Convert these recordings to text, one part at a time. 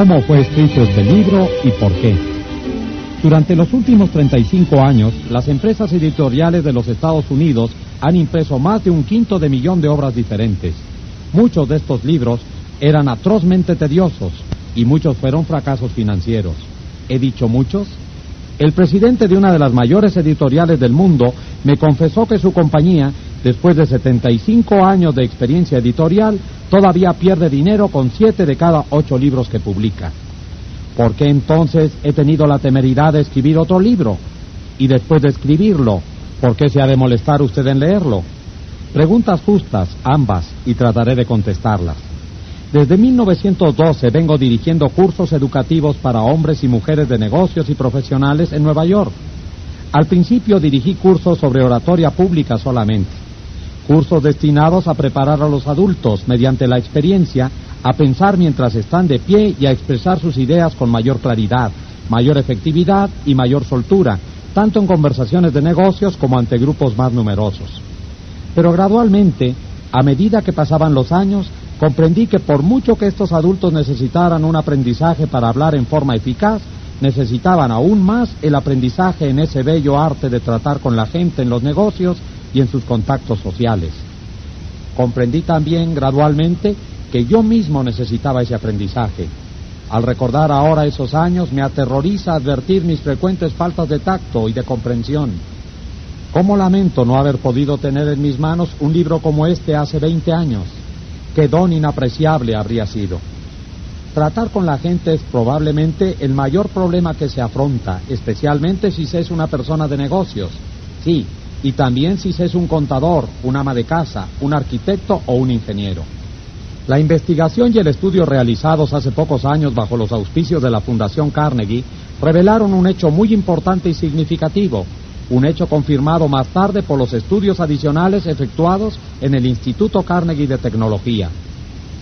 cómo fue escrito este libro y por qué. Durante los últimos 35 años, las empresas editoriales de los Estados Unidos han impreso más de un quinto de millón de obras diferentes. Muchos de estos libros eran atrozmente tediosos y muchos fueron fracasos financieros. ¿He dicho muchos? El presidente de una de las mayores editoriales del mundo me confesó que su compañía, después de 75 años de experiencia editorial, todavía pierde dinero con siete de cada ocho libros que publica. ¿Por qué entonces he tenido la temeridad de escribir otro libro? Y después de escribirlo, ¿por qué se ha de molestar usted en leerlo? Preguntas justas, ambas, y trataré de contestarlas. Desde 1912 vengo dirigiendo cursos educativos para hombres y mujeres de negocios y profesionales en Nueva York. Al principio dirigí cursos sobre oratoria pública solamente, cursos destinados a preparar a los adultos mediante la experiencia a pensar mientras están de pie y a expresar sus ideas con mayor claridad, mayor efectividad y mayor soltura, tanto en conversaciones de negocios como ante grupos más numerosos. Pero gradualmente, a medida que pasaban los años, comprendí que por mucho que estos adultos necesitaran un aprendizaje para hablar en forma eficaz, necesitaban aún más el aprendizaje en ese bello arte de tratar con la gente en los negocios y en sus contactos sociales. Comprendí también gradualmente que yo mismo necesitaba ese aprendizaje. Al recordar ahora esos años me aterroriza advertir mis frecuentes faltas de tacto y de comprensión. ¿Cómo lamento no haber podido tener en mis manos un libro como este hace 20 años? qué don inapreciable habría sido. Tratar con la gente es probablemente el mayor problema que se afronta, especialmente si se es una persona de negocios. Sí, y también si es un contador, un ama de casa, un arquitecto o un ingeniero. La investigación y el estudio realizados hace pocos años bajo los auspicios de la Fundación Carnegie revelaron un hecho muy importante y significativo, un hecho confirmado más tarde por los estudios adicionales efectuados en el Instituto Carnegie de Tecnología.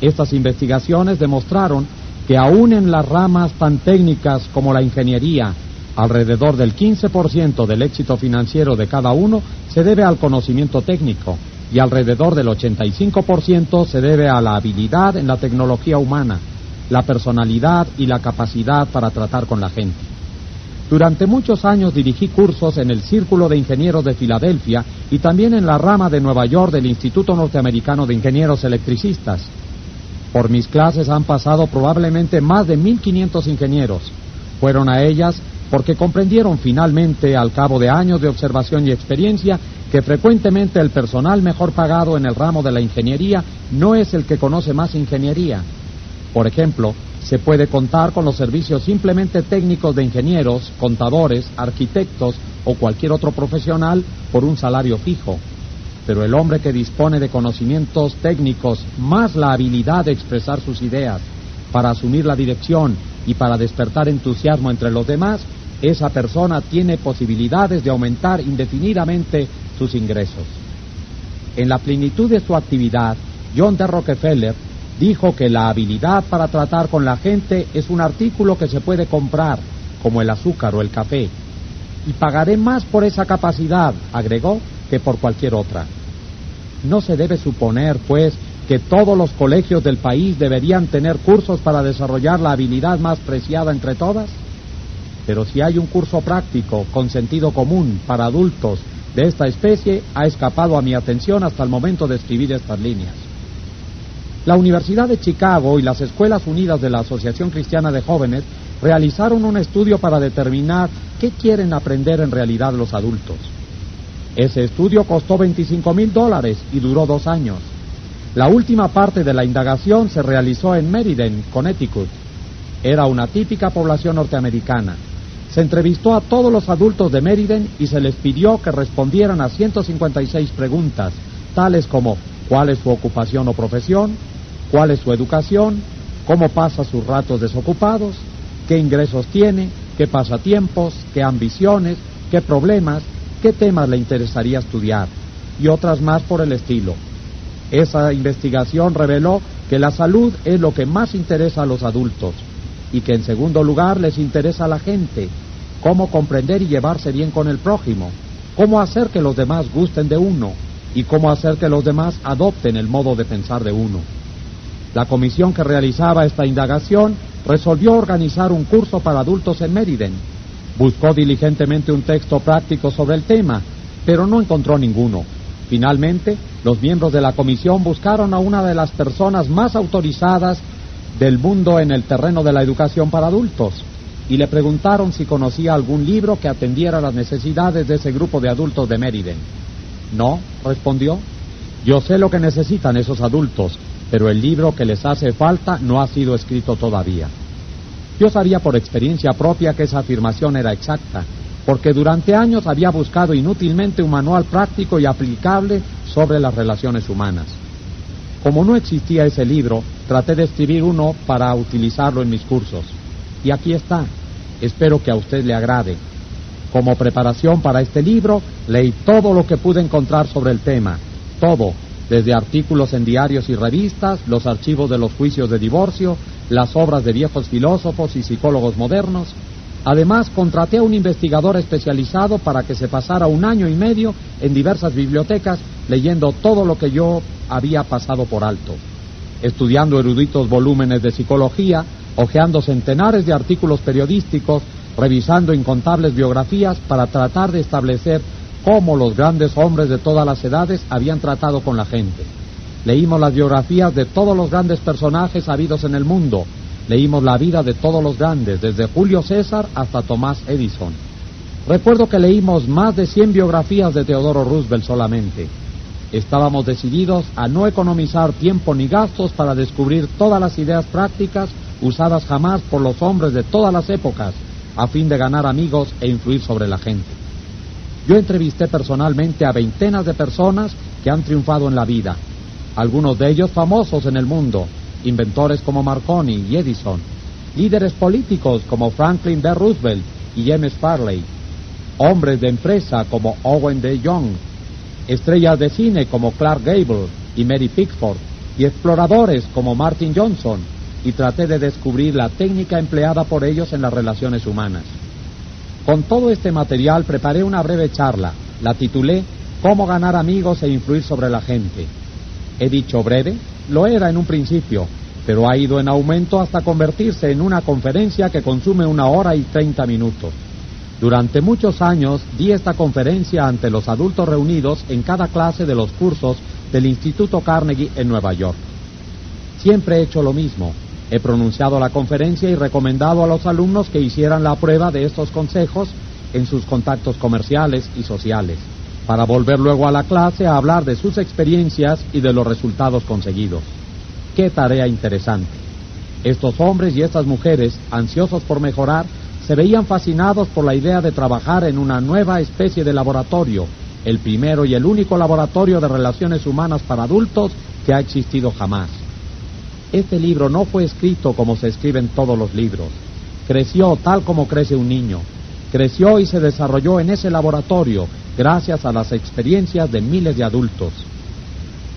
Estas investigaciones demostraron que aún en las ramas tan técnicas como la ingeniería, alrededor del 15% del éxito financiero de cada uno se debe al conocimiento técnico y alrededor del 85% se debe a la habilidad en la tecnología humana, la personalidad y la capacidad para tratar con la gente. Durante muchos años dirigí cursos en el Círculo de Ingenieros de Filadelfia y también en la rama de Nueva York del Instituto Norteamericano de Ingenieros Electricistas. Por mis clases han pasado probablemente más de 1.500 ingenieros. Fueron a ellas porque comprendieron finalmente, al cabo de años de observación y experiencia, que frecuentemente el personal mejor pagado en el ramo de la ingeniería no es el que conoce más ingeniería. Por ejemplo, se puede contar con los servicios simplemente técnicos de ingenieros, contadores, arquitectos o cualquier otro profesional por un salario fijo. Pero el hombre que dispone de conocimientos técnicos más la habilidad de expresar sus ideas para asumir la dirección y para despertar entusiasmo entre los demás, esa persona tiene posibilidades de aumentar indefinidamente sus ingresos. En la plenitud de su actividad, John D. Rockefeller dijo que la habilidad para tratar con la gente es un artículo que se puede comprar, como el azúcar o el café. Y pagaré más por esa capacidad, agregó, que por cualquier otra. No se debe suponer, pues, que todos los colegios del país deberían tener cursos para desarrollar la habilidad más preciada entre todas. Pero si hay un curso práctico con sentido común para adultos de esta especie, ha escapado a mi atención hasta el momento de escribir estas líneas. La Universidad de Chicago y las Escuelas Unidas de la Asociación Cristiana de Jóvenes realizaron un estudio para determinar qué quieren aprender en realidad los adultos. Ese estudio costó 25 mil dólares y duró dos años. La última parte de la indagación se realizó en Meriden, Connecticut. Era una típica población norteamericana. Se entrevistó a todos los adultos de Meriden y se les pidió que respondieran a 156 preguntas, tales como ¿cuál es su ocupación o profesión? cuál es su educación, cómo pasa sus ratos desocupados, qué ingresos tiene, qué pasatiempos, qué ambiciones, qué problemas, qué temas le interesaría estudiar y otras más por el estilo. Esa investigación reveló que la salud es lo que más interesa a los adultos y que en segundo lugar les interesa a la gente, cómo comprender y llevarse bien con el prójimo, cómo hacer que los demás gusten de uno y cómo hacer que los demás adopten el modo de pensar de uno. La comisión que realizaba esta indagación resolvió organizar un curso para adultos en Meriden. Buscó diligentemente un texto práctico sobre el tema, pero no encontró ninguno. Finalmente, los miembros de la comisión buscaron a una de las personas más autorizadas del mundo en el terreno de la educación para adultos y le preguntaron si conocía algún libro que atendiera las necesidades de ese grupo de adultos de Meriden. No, respondió. Yo sé lo que necesitan esos adultos, pero el libro que les hace falta no ha sido escrito todavía. Yo sabía por experiencia propia que esa afirmación era exacta, porque durante años había buscado inútilmente un manual práctico y aplicable sobre las relaciones humanas. Como no existía ese libro, traté de escribir uno para utilizarlo en mis cursos. Y aquí está. Espero que a usted le agrade. Como preparación para este libro, leí todo lo que pude encontrar sobre el tema, todo, desde artículos en diarios y revistas, los archivos de los juicios de divorcio, las obras de viejos filósofos y psicólogos modernos. Además, contraté a un investigador especializado para que se pasara un año y medio en diversas bibliotecas leyendo todo lo que yo había pasado por alto, estudiando eruditos volúmenes de psicología, hojeando centenares de artículos periodísticos, revisando incontables biografías para tratar de establecer cómo los grandes hombres de todas las edades habían tratado con la gente. Leímos las biografías de todos los grandes personajes habidos en el mundo. Leímos la vida de todos los grandes, desde Julio César hasta Tomás Edison. Recuerdo que leímos más de 100 biografías de Teodoro Roosevelt solamente. Estábamos decididos a no economizar tiempo ni gastos para descubrir todas las ideas prácticas usadas jamás por los hombres de todas las épocas a fin de ganar amigos e influir sobre la gente. Yo entrevisté personalmente a veintenas de personas que han triunfado en la vida, algunos de ellos famosos en el mundo, inventores como Marconi y Edison, líderes políticos como Franklin D. Roosevelt y James Farley, hombres de empresa como Owen D. Young, estrellas de cine como Clark Gable y Mary Pickford, y exploradores como Martin Johnson, y traté de descubrir la técnica empleada por ellos en las relaciones humanas. Con todo este material preparé una breve charla, la titulé Cómo ganar amigos e influir sobre la gente. He dicho breve, lo era en un principio, pero ha ido en aumento hasta convertirse en una conferencia que consume una hora y treinta minutos. Durante muchos años di esta conferencia ante los adultos reunidos en cada clase de los cursos del Instituto Carnegie en Nueva York. Siempre he hecho lo mismo, He pronunciado la conferencia y recomendado a los alumnos que hicieran la prueba de estos consejos en sus contactos comerciales y sociales, para volver luego a la clase a hablar de sus experiencias y de los resultados conseguidos. Qué tarea interesante. Estos hombres y estas mujeres, ansiosos por mejorar, se veían fascinados por la idea de trabajar en una nueva especie de laboratorio, el primero y el único laboratorio de relaciones humanas para adultos que ha existido jamás. Este libro no fue escrito como se escriben todos los libros. Creció tal como crece un niño. Creció y se desarrolló en ese laboratorio gracias a las experiencias de miles de adultos.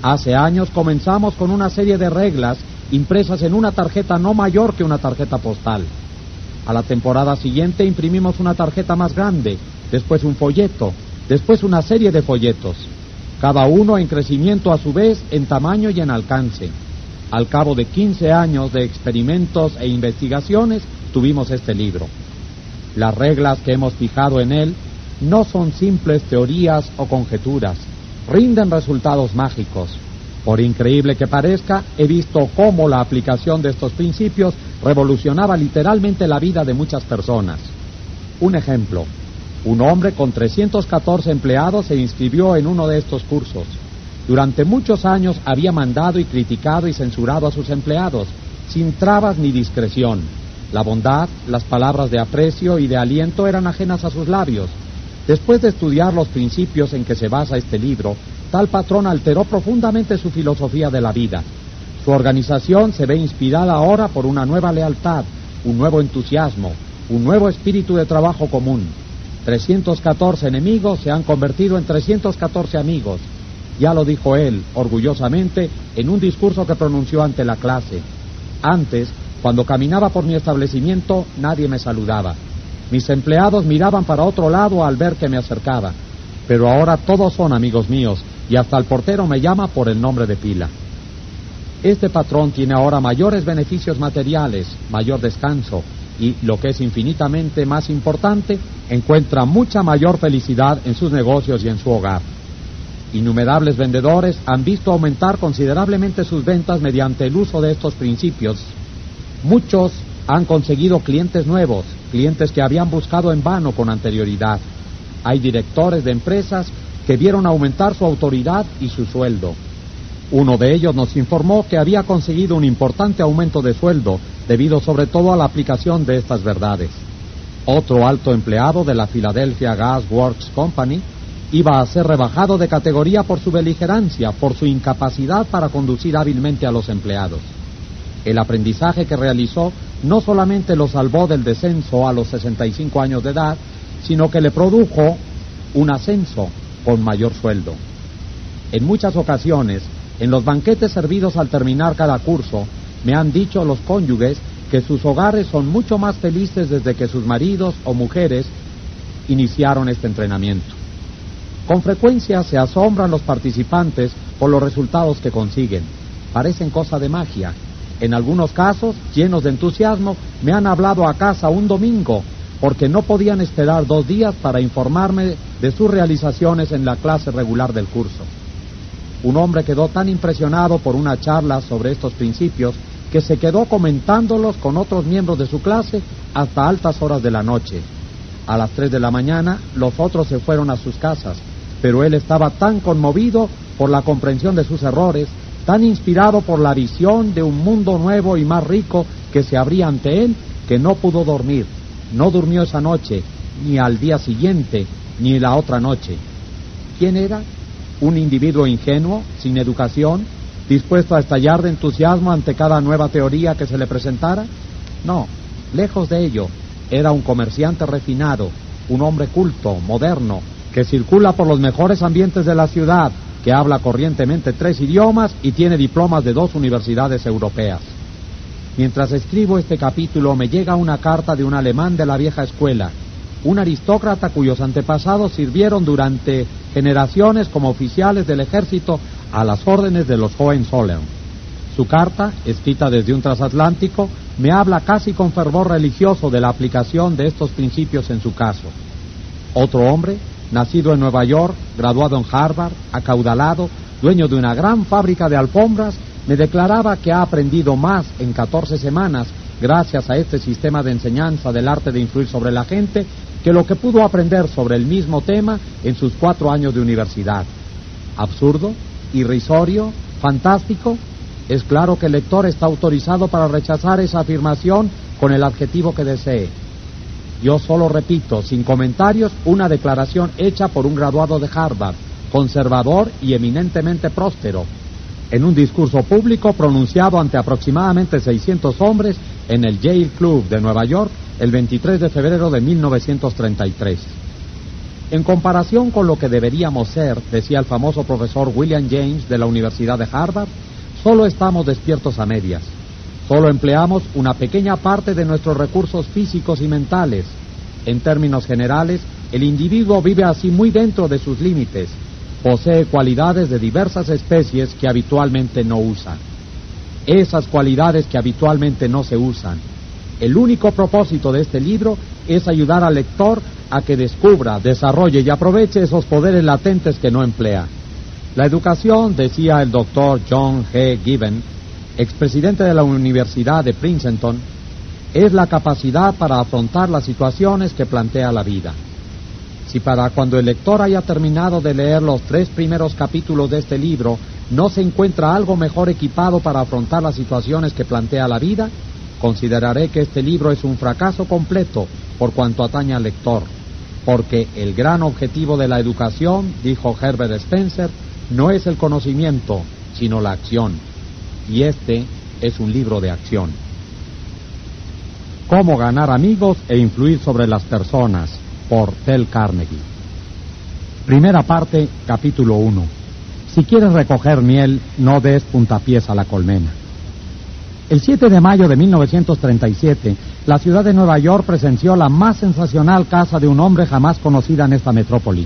Hace años comenzamos con una serie de reglas impresas en una tarjeta no mayor que una tarjeta postal. A la temporada siguiente imprimimos una tarjeta más grande, después un folleto, después una serie de folletos, cada uno en crecimiento a su vez en tamaño y en alcance. Al cabo de 15 años de experimentos e investigaciones, tuvimos este libro. Las reglas que hemos fijado en él no son simples teorías o conjeturas, rinden resultados mágicos. Por increíble que parezca, he visto cómo la aplicación de estos principios revolucionaba literalmente la vida de muchas personas. Un ejemplo, un hombre con 314 empleados se inscribió en uno de estos cursos. Durante muchos años había mandado y criticado y censurado a sus empleados, sin trabas ni discreción. La bondad, las palabras de aprecio y de aliento eran ajenas a sus labios. Después de estudiar los principios en que se basa este libro, tal patrón alteró profundamente su filosofía de la vida. Su organización se ve inspirada ahora por una nueva lealtad, un nuevo entusiasmo, un nuevo espíritu de trabajo común. 314 enemigos se han convertido en 314 amigos. Ya lo dijo él, orgullosamente, en un discurso que pronunció ante la clase. Antes, cuando caminaba por mi establecimiento, nadie me saludaba. Mis empleados miraban para otro lado al ver que me acercaba. Pero ahora todos son amigos míos y hasta el portero me llama por el nombre de pila. Este patrón tiene ahora mayores beneficios materiales, mayor descanso y, lo que es infinitamente más importante, encuentra mucha mayor felicidad en sus negocios y en su hogar. Innumerables vendedores han visto aumentar considerablemente sus ventas mediante el uso de estos principios. Muchos han conseguido clientes nuevos, clientes que habían buscado en vano con anterioridad. Hay directores de empresas que vieron aumentar su autoridad y su sueldo. Uno de ellos nos informó que había conseguido un importante aumento de sueldo debido sobre todo a la aplicación de estas verdades. Otro alto empleado de la Philadelphia Gas Works Company iba a ser rebajado de categoría por su beligerancia, por su incapacidad para conducir hábilmente a los empleados. El aprendizaje que realizó no solamente lo salvó del descenso a los 65 años de edad, sino que le produjo un ascenso con mayor sueldo. En muchas ocasiones, en los banquetes servidos al terminar cada curso, me han dicho los cónyuges que sus hogares son mucho más felices desde que sus maridos o mujeres iniciaron este entrenamiento. Con frecuencia se asombran los participantes por los resultados que consiguen. Parecen cosa de magia. En algunos casos, llenos de entusiasmo, me han hablado a casa un domingo porque no podían esperar dos días para informarme de sus realizaciones en la clase regular del curso. Un hombre quedó tan impresionado por una charla sobre estos principios que se quedó comentándolos con otros miembros de su clase hasta altas horas de la noche. A las tres de la mañana los otros se fueron a sus casas, pero él estaba tan conmovido por la comprensión de sus errores, tan inspirado por la visión de un mundo nuevo y más rico que se abría ante él, que no pudo dormir. No durmió esa noche, ni al día siguiente, ni la otra noche. ¿Quién era? un individuo ingenuo, sin educación, dispuesto a estallar de entusiasmo ante cada nueva teoría que se le presentara? No, lejos de ello, era un comerciante refinado, un hombre culto, moderno, que circula por los mejores ambientes de la ciudad, que habla corrientemente tres idiomas y tiene diplomas de dos universidades europeas. Mientras escribo este capítulo me llega una carta de un alemán de la vieja escuela, un aristócrata cuyos antepasados sirvieron durante generaciones como oficiales del ejército a las órdenes de los Hohenzollern. Su carta, escrita desde un transatlántico, me habla casi con fervor religioso de la aplicación de estos principios en su caso. Otro hombre, nacido en Nueva York, graduado en Harvard, acaudalado, dueño de una gran fábrica de alfombras, me declaraba que ha aprendido más en 14 semanas gracias a este sistema de enseñanza del arte de influir sobre la gente que lo que pudo aprender sobre el mismo tema en sus cuatro años de universidad. Absurdo, irrisorio, fantástico. Es claro que el lector está autorizado para rechazar esa afirmación con el adjetivo que desee. Yo solo repito, sin comentarios, una declaración hecha por un graduado de Harvard, conservador y eminentemente próspero, en un discurso público pronunciado ante aproximadamente 600 hombres en el Yale Club de Nueva York el 23 de febrero de 1933. En comparación con lo que deberíamos ser, decía el famoso profesor William James de la Universidad de Harvard, solo estamos despiertos a medias. Solo empleamos una pequeña parte de nuestros recursos físicos y mentales. En términos generales, el individuo vive así muy dentro de sus límites. Posee cualidades de diversas especies que habitualmente no usa. Esas cualidades que habitualmente no se usan el único propósito de este libro es ayudar al lector a que descubra, desarrolle y aproveche esos poderes latentes que no emplea. La educación, decía el doctor John G. Given, expresidente de la Universidad de Princeton, es la capacidad para afrontar las situaciones que plantea la vida. Si para cuando el lector haya terminado de leer los tres primeros capítulos de este libro no se encuentra algo mejor equipado para afrontar las situaciones que plantea la vida, consideraré que este libro es un fracaso completo por cuanto atañe al lector, porque el gran objetivo de la educación, dijo Herbert Spencer, no es el conocimiento, sino la acción. Y este es un libro de acción. Cómo ganar amigos e influir sobre las personas, por Tel Carnegie. Primera parte, capítulo 1. Si quieres recoger miel, no des puntapiés a la colmena. El 7 de mayo de 1937, la ciudad de Nueva York presenció la más sensacional caza de un hombre jamás conocida en esta metrópoli.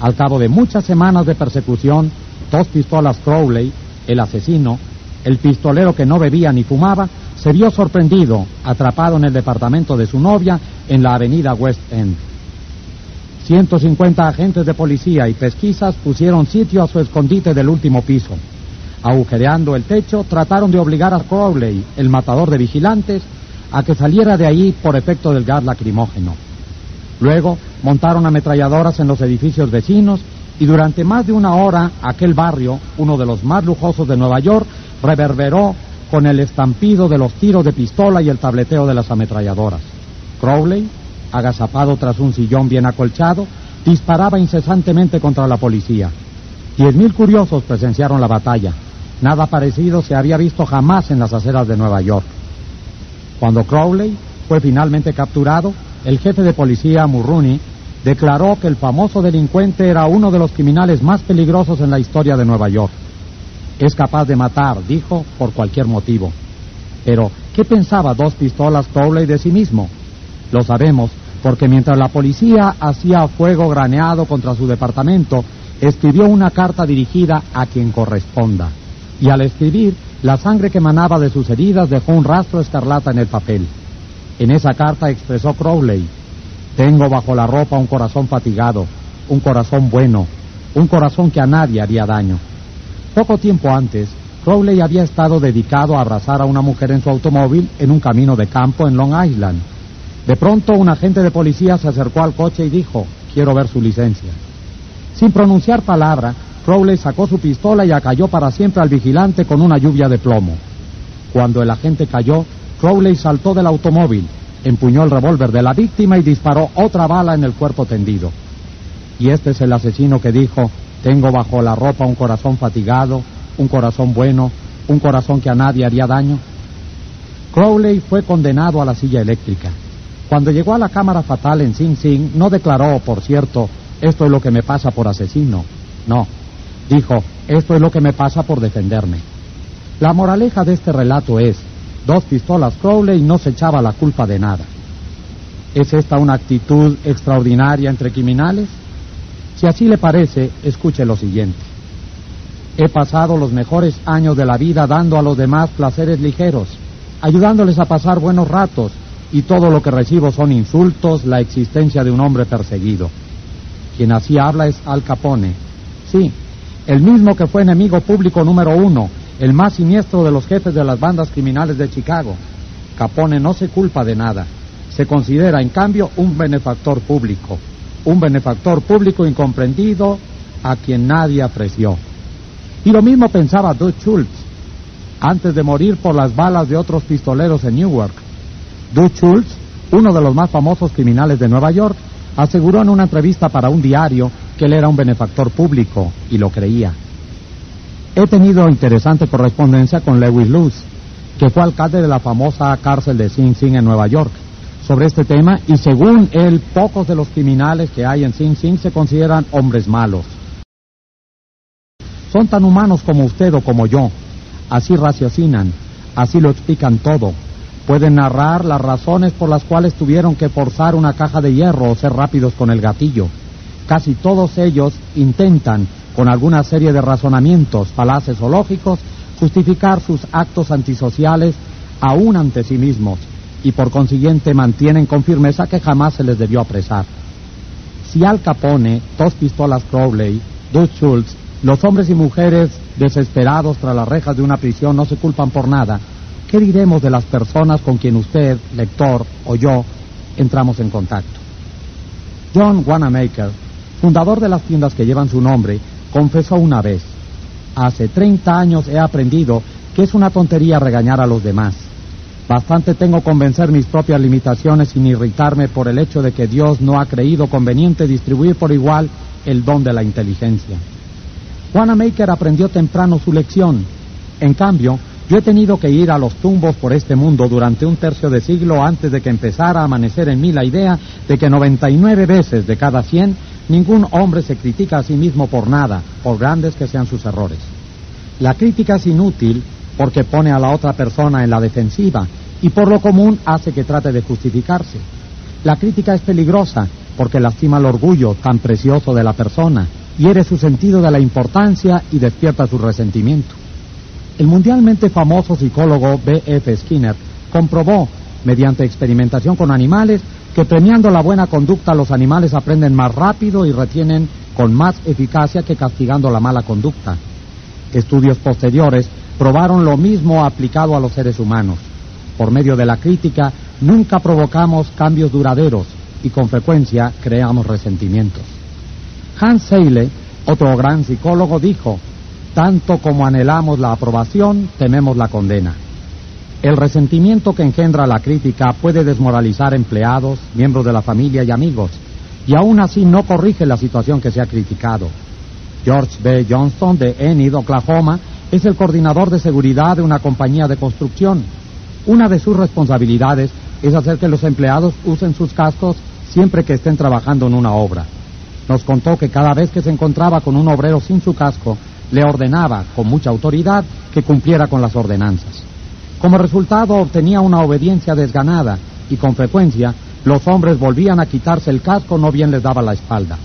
Al cabo de muchas semanas de persecución, dos pistolas Crowley, el asesino, el pistolero que no bebía ni fumaba, se vio sorprendido, atrapado en el departamento de su novia en la avenida West End. 150 agentes de policía y pesquisas pusieron sitio a su escondite del último piso. Agujereando el techo, trataron de obligar a Crowley, el matador de vigilantes, a que saliera de allí por efecto del gas lacrimógeno. Luego montaron ametralladoras en los edificios vecinos y durante más de una hora aquel barrio, uno de los más lujosos de Nueva York, reverberó con el estampido de los tiros de pistola y el tableteo de las ametralladoras. Crowley, agazapado tras un sillón bien acolchado, disparaba incesantemente contra la policía. Diez mil curiosos presenciaron la batalla. Nada parecido se había visto jamás en las aceras de Nueva York. Cuando Crowley fue finalmente capturado, el jefe de policía, Mulrooney, declaró que el famoso delincuente era uno de los criminales más peligrosos en la historia de Nueva York. Es capaz de matar, dijo, por cualquier motivo. Pero, ¿qué pensaba dos pistolas Crowley de sí mismo? Lo sabemos porque mientras la policía hacía fuego graneado contra su departamento, escribió una carta dirigida a quien corresponda. Y al escribir, la sangre que emanaba de sus heridas dejó un rastro escarlata en el papel. En esa carta expresó Crowley, tengo bajo la ropa un corazón fatigado, un corazón bueno, un corazón que a nadie haría daño. Poco tiempo antes, Crowley había estado dedicado a abrazar a una mujer en su automóvil en un camino de campo en Long Island. De pronto un agente de policía se acercó al coche y dijo, quiero ver su licencia. Sin pronunciar palabra, Crowley sacó su pistola y acalló para siempre al vigilante con una lluvia de plomo. Cuando el agente cayó, Crowley saltó del automóvil, empuñó el revólver de la víctima y disparó otra bala en el cuerpo tendido. Y este es el asesino que dijo, tengo bajo la ropa un corazón fatigado, un corazón bueno, un corazón que a nadie haría daño. Crowley fue condenado a la silla eléctrica. Cuando llegó a la cámara fatal en Sing Sing, no declaró, por cierto, esto es lo que me pasa por asesino. No, dijo, esto es lo que me pasa por defenderme. La moraleja de este relato es, dos pistolas Crowley no se echaba la culpa de nada. ¿Es esta una actitud extraordinaria entre criminales? Si así le parece, escuche lo siguiente. He pasado los mejores años de la vida dando a los demás placeres ligeros, ayudándoles a pasar buenos ratos, y todo lo que recibo son insultos, la existencia de un hombre perseguido. Quien así habla es Al Capone. Sí, el mismo que fue enemigo público número uno, el más siniestro de los jefes de las bandas criminales de Chicago. Capone no se culpa de nada. Se considera, en cambio, un benefactor público un benefactor público incomprendido a quien nadie apreció. Y lo mismo pensaba Dutch Schultz antes de morir por las balas de otros pistoleros en Newark. Dutch Schultz, uno de los más famosos criminales de Nueva York, aseguró en una entrevista para un diario que él era un benefactor público y lo creía. He tenido interesante correspondencia con Lewis Luz, que fue alcalde de la famosa cárcel de Sing Sing en Nueva York sobre este tema y según él, pocos de los criminales que hay en Sing Sing se consideran hombres malos. Son tan humanos como usted o como yo. Así raciocinan, así lo explican todo. Pueden narrar las razones por las cuales tuvieron que forzar una caja de hierro o ser rápidos con el gatillo. Casi todos ellos intentan, con alguna serie de razonamientos falaces o lógicos, justificar sus actos antisociales aún ante sí mismos y por consiguiente mantienen con firmeza que jamás se les debió apresar. Si Al Capone, dos pistolas Crowley, Dutch Schultz, los hombres y mujeres desesperados tras las rejas de una prisión no se culpan por nada, ¿qué diremos de las personas con quien usted, lector o yo entramos en contacto? John Wanamaker, fundador de las tiendas que llevan su nombre, confesó una vez, hace 30 años he aprendido que es una tontería regañar a los demás Bastante tengo convencer mis propias limitaciones sin irritarme por el hecho de que Dios no ha creído conveniente distribuir por igual el don de la inteligencia. Juana Maker aprendió temprano su lección. En cambio, yo he tenido que ir a los tumbos por este mundo durante un tercio de siglo antes de que empezara a amanecer en mí la idea de que 99 veces de cada 100 ningún hombre se critica a sí mismo por nada, por grandes que sean sus errores. La crítica es inútil porque pone a la otra persona en la defensiva y por lo común hace que trate de justificarse. La crítica es peligrosa porque lastima el orgullo tan precioso de la persona, hiere su sentido de la importancia y despierta su resentimiento. El mundialmente famoso psicólogo B.F. Skinner comprobó, mediante experimentación con animales, que premiando la buena conducta los animales aprenden más rápido y retienen con más eficacia que castigando la mala conducta. Estudios posteriores probaron lo mismo aplicado a los seres humanos. Por medio de la crítica nunca provocamos cambios duraderos y con frecuencia creamos resentimientos. Hans Seyle, otro gran psicólogo, dijo, tanto como anhelamos la aprobación, tememos la condena. El resentimiento que engendra la crítica puede desmoralizar empleados, miembros de la familia y amigos, y aún así no corrige la situación que se ha criticado. George B. Johnston de Enid, Oklahoma, es el coordinador de seguridad de una compañía de construcción. Una de sus responsabilidades es hacer que los empleados usen sus cascos siempre que estén trabajando en una obra. Nos contó que cada vez que se encontraba con un obrero sin su casco, le ordenaba con mucha autoridad que cumpliera con las ordenanzas. Como resultado obtenía una obediencia desganada y con frecuencia los hombres volvían a quitarse el casco no bien les daba la espalda.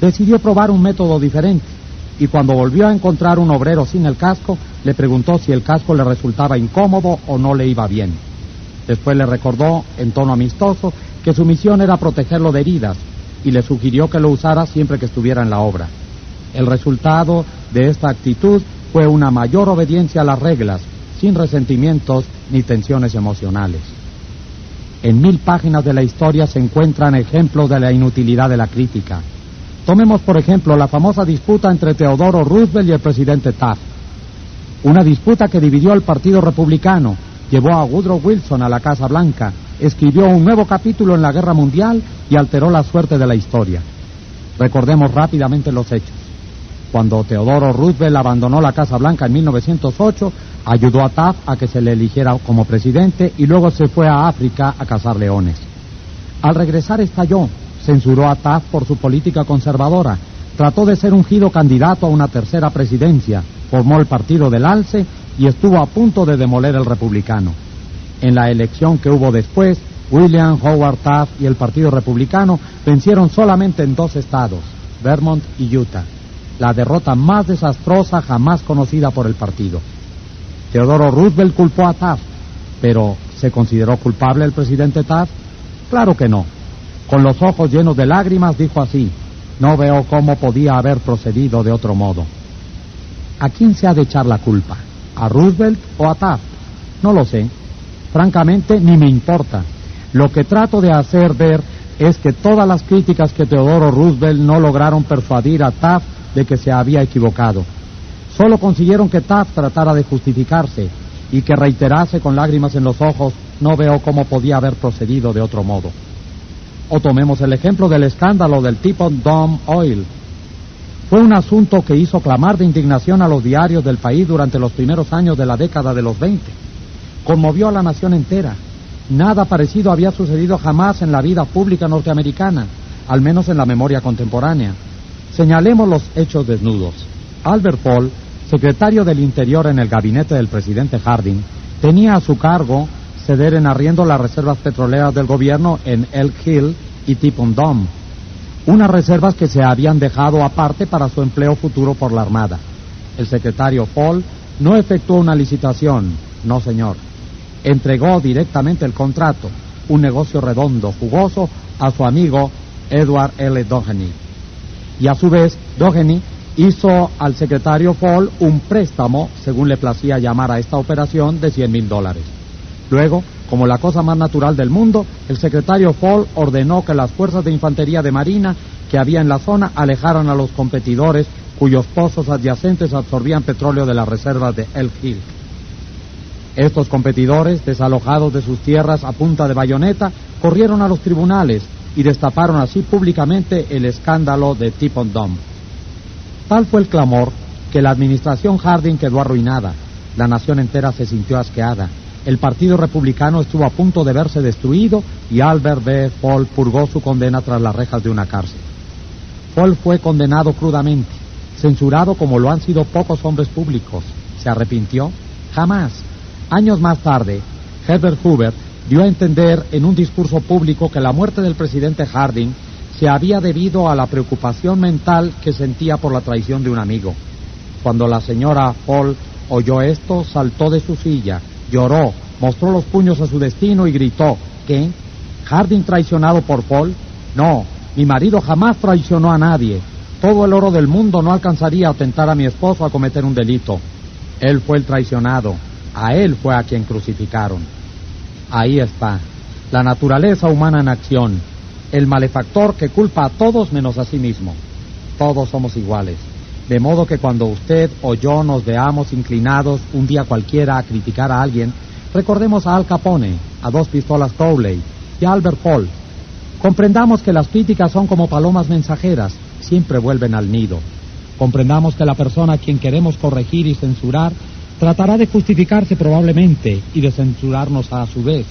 Decidió probar un método diferente y cuando volvió a encontrar un obrero sin el casco, le preguntó si el casco le resultaba incómodo o no le iba bien. Después le recordó, en tono amistoso, que su misión era protegerlo de heridas y le sugirió que lo usara siempre que estuviera en la obra. El resultado de esta actitud fue una mayor obediencia a las reglas, sin resentimientos ni tensiones emocionales. En mil páginas de la historia se encuentran ejemplos de la inutilidad de la crítica. Tomemos, por ejemplo, la famosa disputa entre Teodoro Roosevelt y el presidente Taft. Una disputa que dividió al Partido Republicano, llevó a Woodrow Wilson a la Casa Blanca, escribió un nuevo capítulo en la Guerra Mundial y alteró la suerte de la historia. Recordemos rápidamente los hechos. Cuando Teodoro Roosevelt abandonó la Casa Blanca en 1908, ayudó a Taft a que se le eligiera como presidente y luego se fue a África a cazar leones. Al regresar estalló censuró a Taft por su política conservadora, trató de ser ungido candidato a una tercera presidencia, formó el partido del Alce y estuvo a punto de demoler el republicano. En la elección que hubo después, William Howard Taft y el Partido Republicano vencieron solamente en dos estados, Vermont y Utah, la derrota más desastrosa jamás conocida por el partido. Teodoro Roosevelt culpó a Taft, pero ¿se consideró culpable el presidente Taft? Claro que no. Con los ojos llenos de lágrimas dijo así, no veo cómo podía haber procedido de otro modo. ¿A quién se ha de echar la culpa? ¿A Roosevelt o a Taft? No lo sé. Francamente, ni me importa. Lo que trato de hacer ver es que todas las críticas que Teodoro Roosevelt no lograron persuadir a Taft de que se había equivocado. Solo consiguieron que Taft tratara de justificarse y que reiterase con lágrimas en los ojos, no veo cómo podía haber procedido de otro modo. O tomemos el ejemplo del escándalo del tipo Dom Oil. Fue un asunto que hizo clamar de indignación a los diarios del país durante los primeros años de la década de los 20. Conmovió a la nación entera. Nada parecido había sucedido jamás en la vida pública norteamericana, al menos en la memoria contemporánea. Señalemos los hechos desnudos. Albert Paul, secretario del Interior en el gabinete del presidente Harding, tenía a su cargo ceder en arriendo las reservas petroleras del gobierno en Elk Hill y Tipon Dome, unas reservas que se habían dejado aparte para su empleo futuro por la Armada. El secretario Paul no efectuó una licitación, no señor. Entregó directamente el contrato, un negocio redondo, jugoso, a su amigo Edward L. Doheny. Y a su vez, Doheny hizo al secretario Paul un préstamo, según le placía llamar a esta operación, de 100 mil dólares. Luego, como la cosa más natural del mundo, el secretario Fall ordenó que las fuerzas de infantería de marina que había en la zona alejaran a los competidores cuyos pozos adyacentes absorbían petróleo de las reservas de Elk Hill. Estos competidores, desalojados de sus tierras a punta de bayoneta, corrieron a los tribunales y destaparon así públicamente el escándalo de Tipon Dome. Tal fue el clamor que la administración Harding quedó arruinada, la nación entera se sintió asqueada el Partido Republicano estuvo a punto de verse destruido y Albert B. Fall purgó su condena tras las rejas de una cárcel. Fall fue condenado crudamente, censurado como lo han sido pocos hombres públicos. ¿Se arrepintió? Jamás. Años más tarde, Herbert Hoover dio a entender en un discurso público que la muerte del presidente Harding se había debido a la preocupación mental que sentía por la traición de un amigo. Cuando la señora Fall oyó esto, saltó de su silla, lloró, mostró los puños a su destino y gritó, ¿qué? ¿Harding traicionado por Paul? No, mi marido jamás traicionó a nadie. Todo el oro del mundo no alcanzaría a tentar a mi esposo a cometer un delito. Él fue el traicionado. A él fue a quien crucificaron. Ahí está, la naturaleza humana en acción, el malefactor que culpa a todos menos a sí mismo. Todos somos iguales. De modo que cuando usted o yo nos veamos inclinados un día cualquiera a criticar a alguien, recordemos a Al Capone, a dos pistolas Crowley y a Albert Paul. Comprendamos que las críticas son como palomas mensajeras, siempre vuelven al nido. Comprendamos que la persona a quien queremos corregir y censurar tratará de justificarse probablemente y de censurarnos a su vez.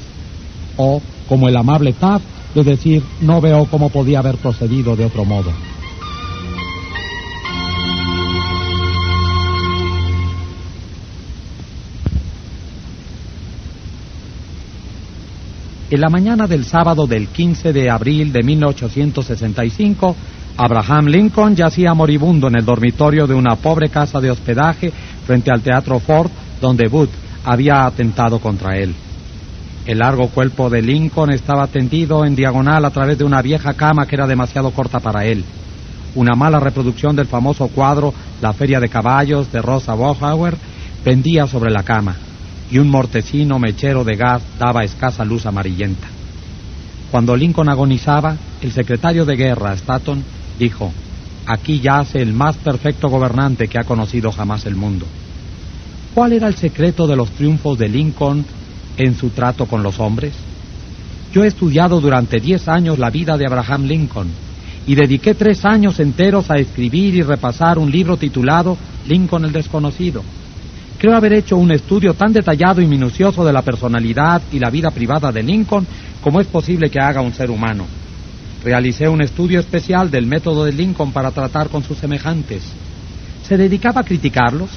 O, como el amable Taft, de decir, no veo cómo podía haber procedido de otro modo. En la mañana del sábado del 15 de abril de 1865, Abraham Lincoln yacía moribundo en el dormitorio de una pobre casa de hospedaje frente al Teatro Ford, donde Booth había atentado contra él. El largo cuerpo de Lincoln estaba tendido en diagonal a través de una vieja cama que era demasiado corta para él. Una mala reproducción del famoso cuadro La Feria de Caballos de Rosa Bohauer pendía sobre la cama y un mortecino mechero de gas daba escasa luz amarillenta. Cuando Lincoln agonizaba, el secretario de guerra, Stanton, dijo, aquí yace el más perfecto gobernante que ha conocido jamás el mundo. ¿Cuál era el secreto de los triunfos de Lincoln en su trato con los hombres? Yo he estudiado durante diez años la vida de Abraham Lincoln y dediqué tres años enteros a escribir y repasar un libro titulado Lincoln el desconocido. Creo haber hecho un estudio tan detallado y minucioso de la personalidad y la vida privada de Lincoln como es posible que haga un ser humano. Realicé un estudio especial del método de Lincoln para tratar con sus semejantes. ¿Se dedicaba a criticarlos?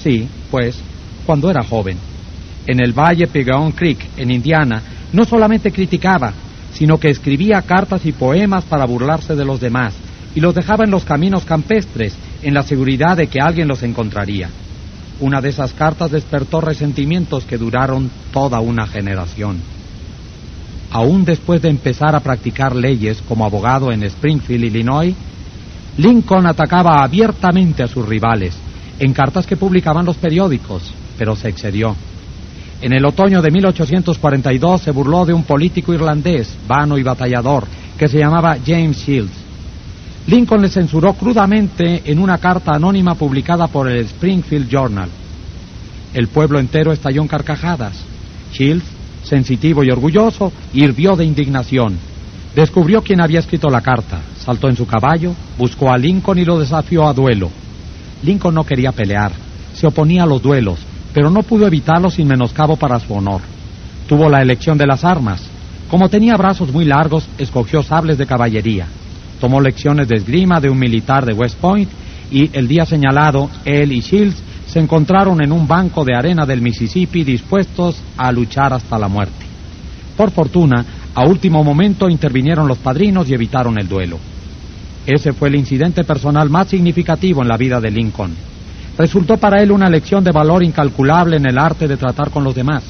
Sí, pues, cuando era joven. En el Valle Pegaon Creek, en Indiana, no solamente criticaba, sino que escribía cartas y poemas para burlarse de los demás y los dejaba en los caminos campestres en la seguridad de que alguien los encontraría. Una de esas cartas despertó resentimientos que duraron toda una generación. Aún después de empezar a practicar leyes como abogado en Springfield, Illinois, Lincoln atacaba abiertamente a sus rivales en cartas que publicaban los periódicos, pero se excedió. En el otoño de 1842 se burló de un político irlandés, vano y batallador, que se llamaba James Shields. Lincoln le censuró crudamente en una carta anónima publicada por el Springfield Journal. El pueblo entero estalló en carcajadas. Shields, sensitivo y orgulloso, hirvió de indignación. Descubrió quién había escrito la carta, saltó en su caballo, buscó a Lincoln y lo desafió a duelo. Lincoln no quería pelear, se oponía a los duelos, pero no pudo evitarlo sin menoscabo para su honor. Tuvo la elección de las armas. Como tenía brazos muy largos, escogió sables de caballería. Tomó lecciones de esgrima de un militar de West Point y el día señalado, él y Shields se encontraron en un banco de arena del Mississippi dispuestos a luchar hasta la muerte. Por fortuna, a último momento intervinieron los padrinos y evitaron el duelo. Ese fue el incidente personal más significativo en la vida de Lincoln. Resultó para él una lección de valor incalculable en el arte de tratar con los demás.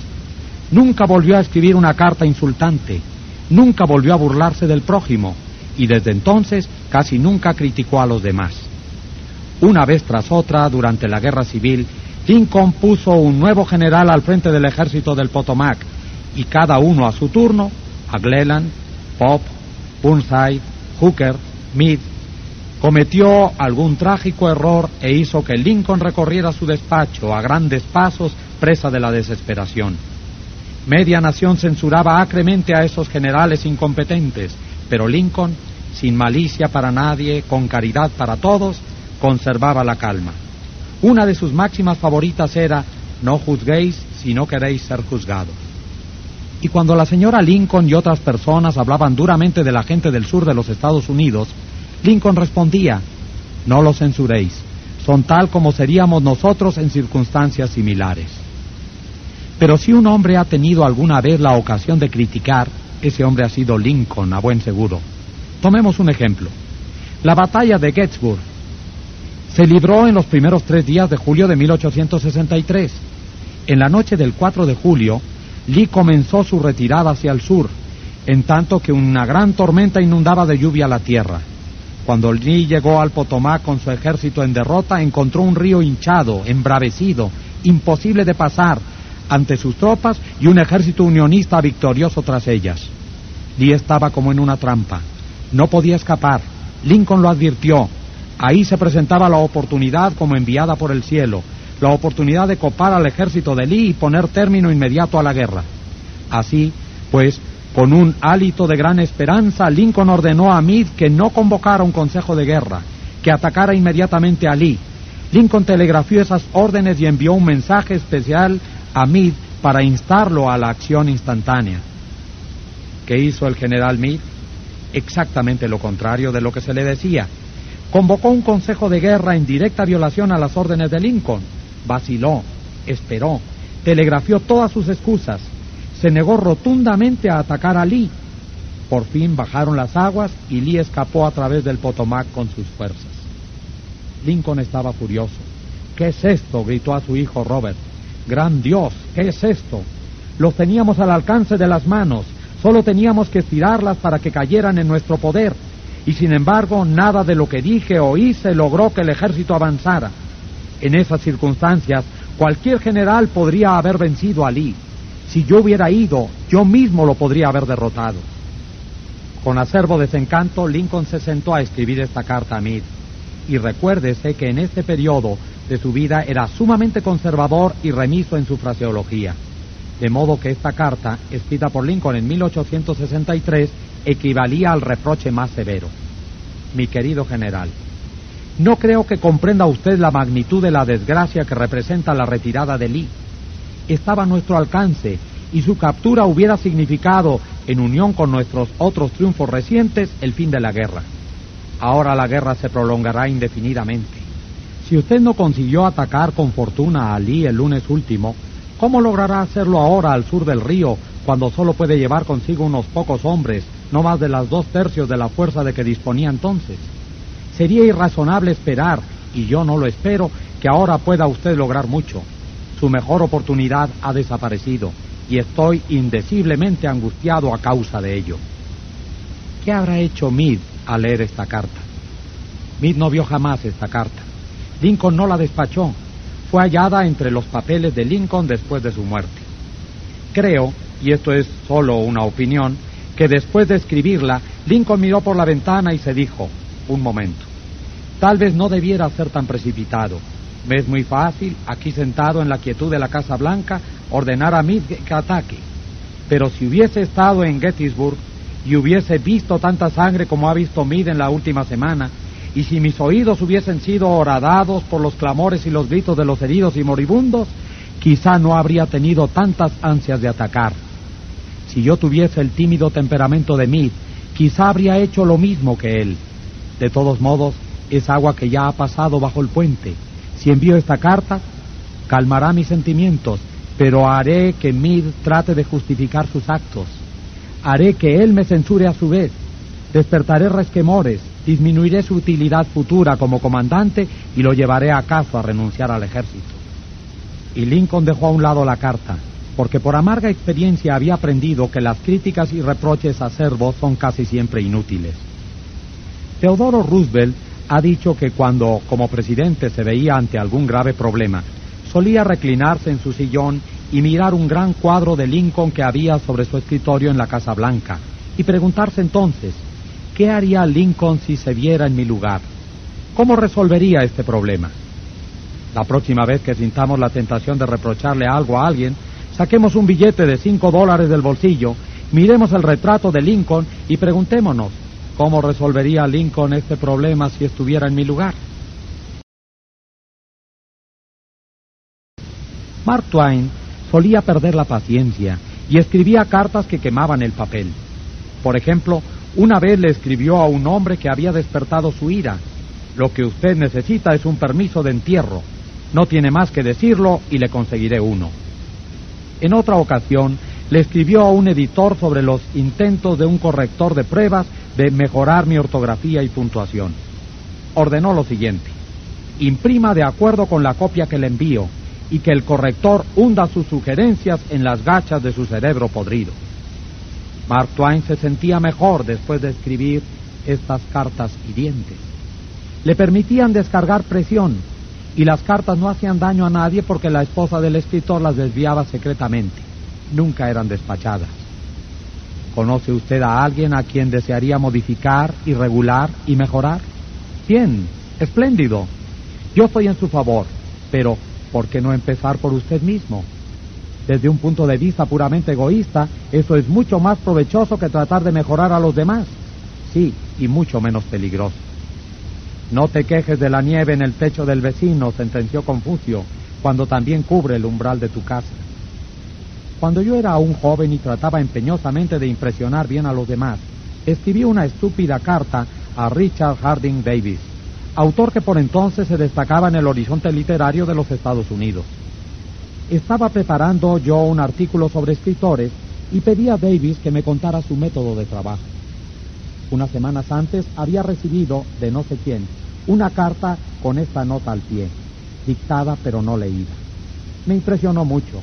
Nunca volvió a escribir una carta insultante, nunca volvió a burlarse del prójimo, y desde entonces casi nunca criticó a los demás. Una vez tras otra, durante la guerra civil, Lincoln puso un nuevo general al frente del ejército del Potomac y cada uno a su turno, a Gleland, Pop, Burnside, Hooker, Meade, cometió algún trágico error e hizo que Lincoln recorriera su despacho a grandes pasos, presa de la desesperación. Media nación censuraba acremente a esos generales incompetentes pero Lincoln, sin malicia para nadie, con caridad para todos, conservaba la calma. Una de sus máximas favoritas era, no juzguéis si no queréis ser juzgados. Y cuando la señora Lincoln y otras personas hablaban duramente de la gente del sur de los Estados Unidos, Lincoln respondía, no los censuréis, son tal como seríamos nosotros en circunstancias similares. Pero si un hombre ha tenido alguna vez la ocasión de criticar, ese hombre ha sido Lincoln, a buen seguro. Tomemos un ejemplo. La batalla de Gettysburg. se libró en los primeros tres días de julio de 1863. En la noche del 4 de julio, Lee comenzó su retirada hacia el sur, en tanto que una gran tormenta inundaba de lluvia la tierra. Cuando Lee llegó al Potomac con su ejército en derrota, encontró un río hinchado, embravecido, imposible de pasar ante sus tropas y un ejército unionista victorioso tras ellas. Lee estaba como en una trampa. No podía escapar. Lincoln lo advirtió. Ahí se presentaba la oportunidad como enviada por el cielo, la oportunidad de copar al ejército de Lee y poner término inmediato a la guerra. Así, pues, con un hálito de gran esperanza, Lincoln ordenó a Meade que no convocara un consejo de guerra, que atacara inmediatamente a Lee. Lincoln telegrafió esas órdenes y envió un mensaje especial a Meade para instarlo a la acción instantánea. ¿Qué hizo el general Meade? Exactamente lo contrario de lo que se le decía. Convocó un consejo de guerra en directa violación a las órdenes de Lincoln. Vaciló, esperó, telegrafió todas sus excusas, se negó rotundamente a atacar a Lee. Por fin bajaron las aguas y Lee escapó a través del Potomac con sus fuerzas. Lincoln estaba furioso. ¿Qué es esto? gritó a su hijo Robert. Gran Dios, ¿qué es esto? Los teníamos al alcance de las manos, solo teníamos que estirarlas para que cayeran en nuestro poder. Y sin embargo, nada de lo que dije o hice logró que el ejército avanzara. En esas circunstancias, cualquier general podría haber vencido a Lee. Si yo hubiera ido, yo mismo lo podría haber derrotado. Con acervo desencanto, Lincoln se sentó a escribir esta carta a Meade. Y recuérdese que en este periodo de su vida era sumamente conservador y remiso en su fraseología. De modo que esta carta, escrita por Lincoln en 1863, equivalía al reproche más severo. Mi querido general, no creo que comprenda usted la magnitud de la desgracia que representa la retirada de Lee estaba a nuestro alcance y su captura hubiera significado, en unión con nuestros otros triunfos recientes, el fin de la guerra. Ahora la guerra se prolongará indefinidamente. Si usted no consiguió atacar con fortuna a Lee el lunes último, ¿cómo logrará hacerlo ahora al sur del río, cuando solo puede llevar consigo unos pocos hombres, no más de las dos tercios de la fuerza de que disponía entonces? Sería irrazonable esperar, y yo no lo espero, que ahora pueda usted lograr mucho. Su mejor oportunidad ha desaparecido y estoy indeciblemente angustiado a causa de ello. ¿Qué habrá hecho Meade al leer esta carta? Meade no vio jamás esta carta. Lincoln no la despachó. Fue hallada entre los papeles de Lincoln después de su muerte. Creo, y esto es solo una opinión, que después de escribirla, Lincoln miró por la ventana y se dijo, un momento, tal vez no debiera ser tan precipitado me es muy fácil, aquí sentado en la quietud de la Casa Blanca, ordenar a Meade que ataque. Pero si hubiese estado en Gettysburg y hubiese visto tanta sangre como ha visto Meade en la última semana, y si mis oídos hubiesen sido horadados por los clamores y los gritos de los heridos y moribundos, quizá no habría tenido tantas ansias de atacar. Si yo tuviese el tímido temperamento de Meade, quizá habría hecho lo mismo que él. De todos modos, es agua que ya ha pasado bajo el puente si envío esta carta, calmará mis sentimientos, pero haré que Meade trate de justificar sus actos. Haré que él me censure a su vez. Despertaré resquemores, disminuiré su utilidad futura como comandante y lo llevaré acaso a renunciar al ejército. Y Lincoln dejó a un lado la carta, porque por amarga experiencia había aprendido que las críticas y reproches acervos son casi siempre inútiles. Teodoro Roosevelt ha dicho que cuando como presidente se veía ante algún grave problema, solía reclinarse en su sillón y mirar un gran cuadro de Lincoln que había sobre su escritorio en la Casa Blanca y preguntarse entonces, ¿qué haría Lincoln si se viera en mi lugar? ¿Cómo resolvería este problema? La próxima vez que sintamos la tentación de reprocharle algo a alguien, saquemos un billete de cinco dólares del bolsillo, miremos el retrato de Lincoln y preguntémonos, ¿Cómo resolvería Lincoln este problema si estuviera en mi lugar? Mark Twain solía perder la paciencia y escribía cartas que quemaban el papel. Por ejemplo, una vez le escribió a un hombre que había despertado su ira. Lo que usted necesita es un permiso de entierro. No tiene más que decirlo y le conseguiré uno. En otra ocasión, le escribió a un editor sobre los intentos de un corrector de pruebas de mejorar mi ortografía y puntuación. Ordenó lo siguiente. imprima de acuerdo con la copia que le envío y que el corrector hunda sus sugerencias en las gachas de su cerebro podrido. Mark Twain se sentía mejor después de escribir estas cartas hirientes. Le permitían descargar presión y las cartas no hacían daño a nadie porque la esposa del escritor las desviaba secretamente. Nunca eran despachadas. ¿Conoce usted a alguien a quien desearía modificar y regular y mejorar? Bien, espléndido. Yo estoy en su favor, pero ¿por qué no empezar por usted mismo? Desde un punto de vista puramente egoísta, eso es mucho más provechoso que tratar de mejorar a los demás. Sí, y mucho menos peligroso. No te quejes de la nieve en el techo del vecino, sentenció Confucio, cuando también cubre el umbral de tu casa. Cuando yo era un joven y trataba empeñosamente de impresionar bien a los demás, escribí una estúpida carta a Richard Harding Davis, autor que por entonces se destacaba en el horizonte literario de los Estados Unidos. Estaba preparando yo un artículo sobre escritores y pedí a Davis que me contara su método de trabajo. Unas semanas antes había recibido, de no sé quién, una carta con esta nota al pie, dictada pero no leída. Me impresionó mucho.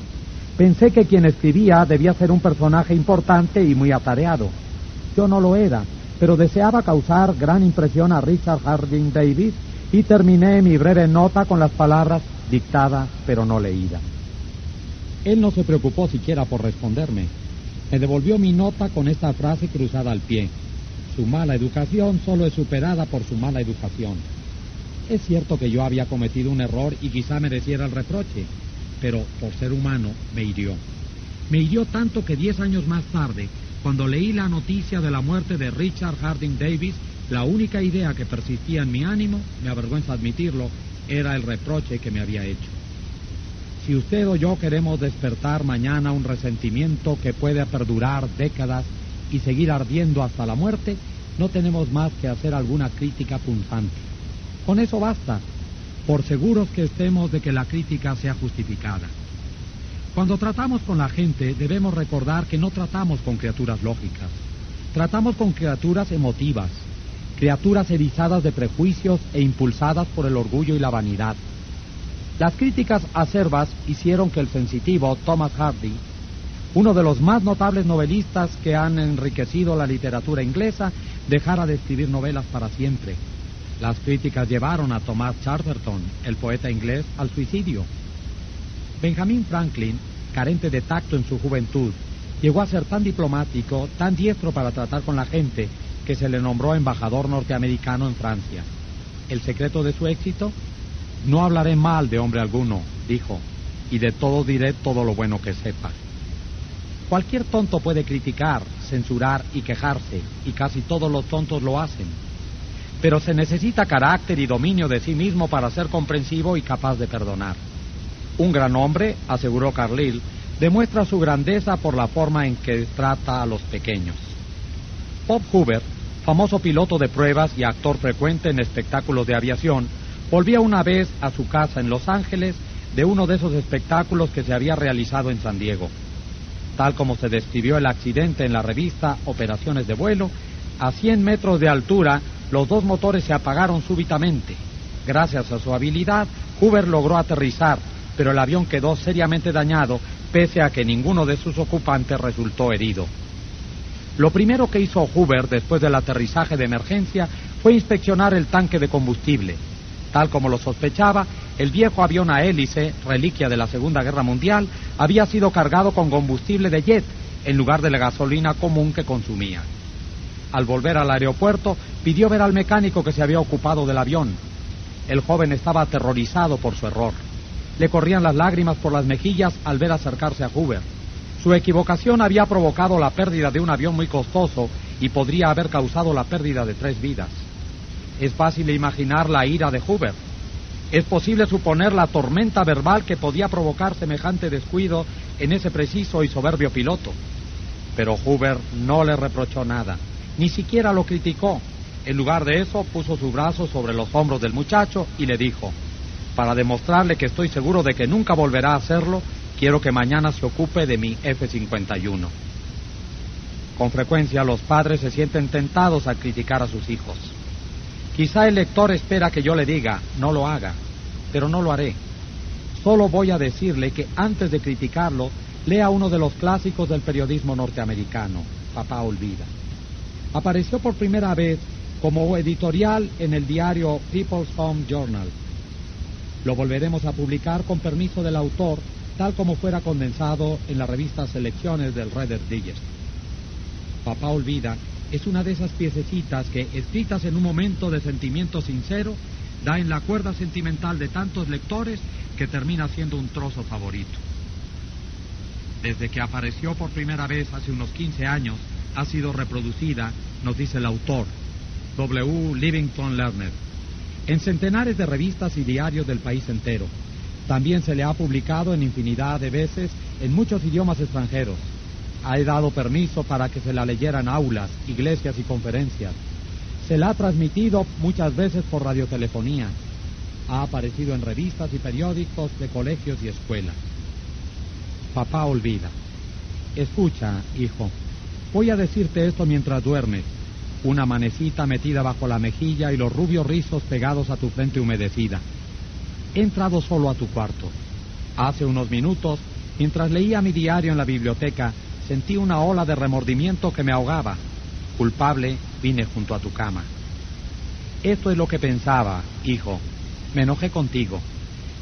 Pensé que quien escribía debía ser un personaje importante y muy atareado. Yo no lo era, pero deseaba causar gran impresión a Richard Harding Davis y terminé mi breve nota con las palabras dictada pero no leída. Él no se preocupó siquiera por responderme. Me devolvió mi nota con esta frase cruzada al pie. Su mala educación solo es superada por su mala educación. Es cierto que yo había cometido un error y quizá mereciera el reproche, pero por ser humano me hirió. Me hirió tanto que diez años más tarde, cuando leí la noticia de la muerte de Richard Harding Davis, la única idea que persistía en mi ánimo, me avergüenza admitirlo, era el reproche que me había hecho. Si usted o yo queremos despertar mañana un resentimiento que puede perdurar décadas y seguir ardiendo hasta la muerte, no tenemos más que hacer alguna crítica punzante. Con eso basta, por seguros que estemos de que la crítica sea justificada. Cuando tratamos con la gente debemos recordar que no tratamos con criaturas lógicas, tratamos con criaturas emotivas, criaturas erizadas de prejuicios e impulsadas por el orgullo y la vanidad. Las críticas acerbas hicieron que el sensitivo Thomas Hardy uno de los más notables novelistas que han enriquecido la literatura inglesa, dejara de escribir novelas para siempre. Las críticas llevaron a Thomas Chatterton, el poeta inglés, al suicidio. Benjamin Franklin, carente de tacto en su juventud, llegó a ser tan diplomático, tan diestro para tratar con la gente, que se le nombró embajador norteamericano en Francia. ¿El secreto de su éxito? No hablaré mal de hombre alguno, dijo, y de todo diré todo lo bueno que sepa. Cualquier tonto puede criticar, censurar y quejarse, y casi todos los tontos lo hacen. Pero se necesita carácter y dominio de sí mismo para ser comprensivo y capaz de perdonar. Un gran hombre, aseguró Carlyle, demuestra su grandeza por la forma en que trata a los pequeños. Bob Hoover, famoso piloto de pruebas y actor frecuente en espectáculos de aviación, volvía una vez a su casa en Los Ángeles de uno de esos espectáculos que se había realizado en San Diego. Tal como se describió el accidente en la revista Operaciones de Vuelo, a 100 metros de altura los dos motores se apagaron súbitamente. Gracias a su habilidad, Hoover logró aterrizar, pero el avión quedó seriamente dañado, pese a que ninguno de sus ocupantes resultó herido. Lo primero que hizo Hoover después del aterrizaje de emergencia fue inspeccionar el tanque de combustible. Tal como lo sospechaba, el viejo avión a hélice, reliquia de la Segunda Guerra Mundial, había sido cargado con combustible de jet en lugar de la gasolina común que consumía. Al volver al aeropuerto, pidió ver al mecánico que se había ocupado del avión. El joven estaba aterrorizado por su error. Le corrían las lágrimas por las mejillas al ver acercarse a Hoover. Su equivocación había provocado la pérdida de un avión muy costoso y podría haber causado la pérdida de tres vidas. Es fácil imaginar la ira de Hoover. Es posible suponer la tormenta verbal que podía provocar semejante descuido en ese preciso y soberbio piloto. Pero Hoover no le reprochó nada, ni siquiera lo criticó. En lugar de eso, puso su brazo sobre los hombros del muchacho y le dijo, para demostrarle que estoy seguro de que nunca volverá a hacerlo, quiero que mañana se ocupe de mi F-51. Con frecuencia los padres se sienten tentados a criticar a sus hijos. Quizá el lector espera que yo le diga, no lo haga, pero no lo haré. Solo voy a decirle que antes de criticarlo, lea uno de los clásicos del periodismo norteamericano, Papá Olvida. Apareció por primera vez como editorial en el diario People's Home Journal. Lo volveremos a publicar con permiso del autor, tal como fuera condensado en la revista Selecciones del Reader Digest. Papá Olvida es una de esas piececitas que, escritas en un momento de sentimiento sincero, da en la cuerda sentimental de tantos lectores que termina siendo un trozo favorito. Desde que apareció por primera vez hace unos 15 años, ha sido reproducida, nos dice el autor, W. Livington Lerner, en centenares de revistas y diarios del país entero. También se le ha publicado en infinidad de veces en muchos idiomas extranjeros. Ha dado permiso para que se la leyera en aulas, iglesias y conferencias. Se la ha transmitido muchas veces por radiotelefonía. Ha aparecido en revistas y periódicos de colegios y escuelas. Papá olvida. Escucha, hijo. Voy a decirte esto mientras duermes. Una manecita metida bajo la mejilla y los rubios rizos pegados a tu frente humedecida. He entrado solo a tu cuarto. Hace unos minutos, mientras leía mi diario en la biblioteca, sentí una ola de remordimiento que me ahogaba. Culpable, vine junto a tu cama. Esto es lo que pensaba, hijo. Me enojé contigo.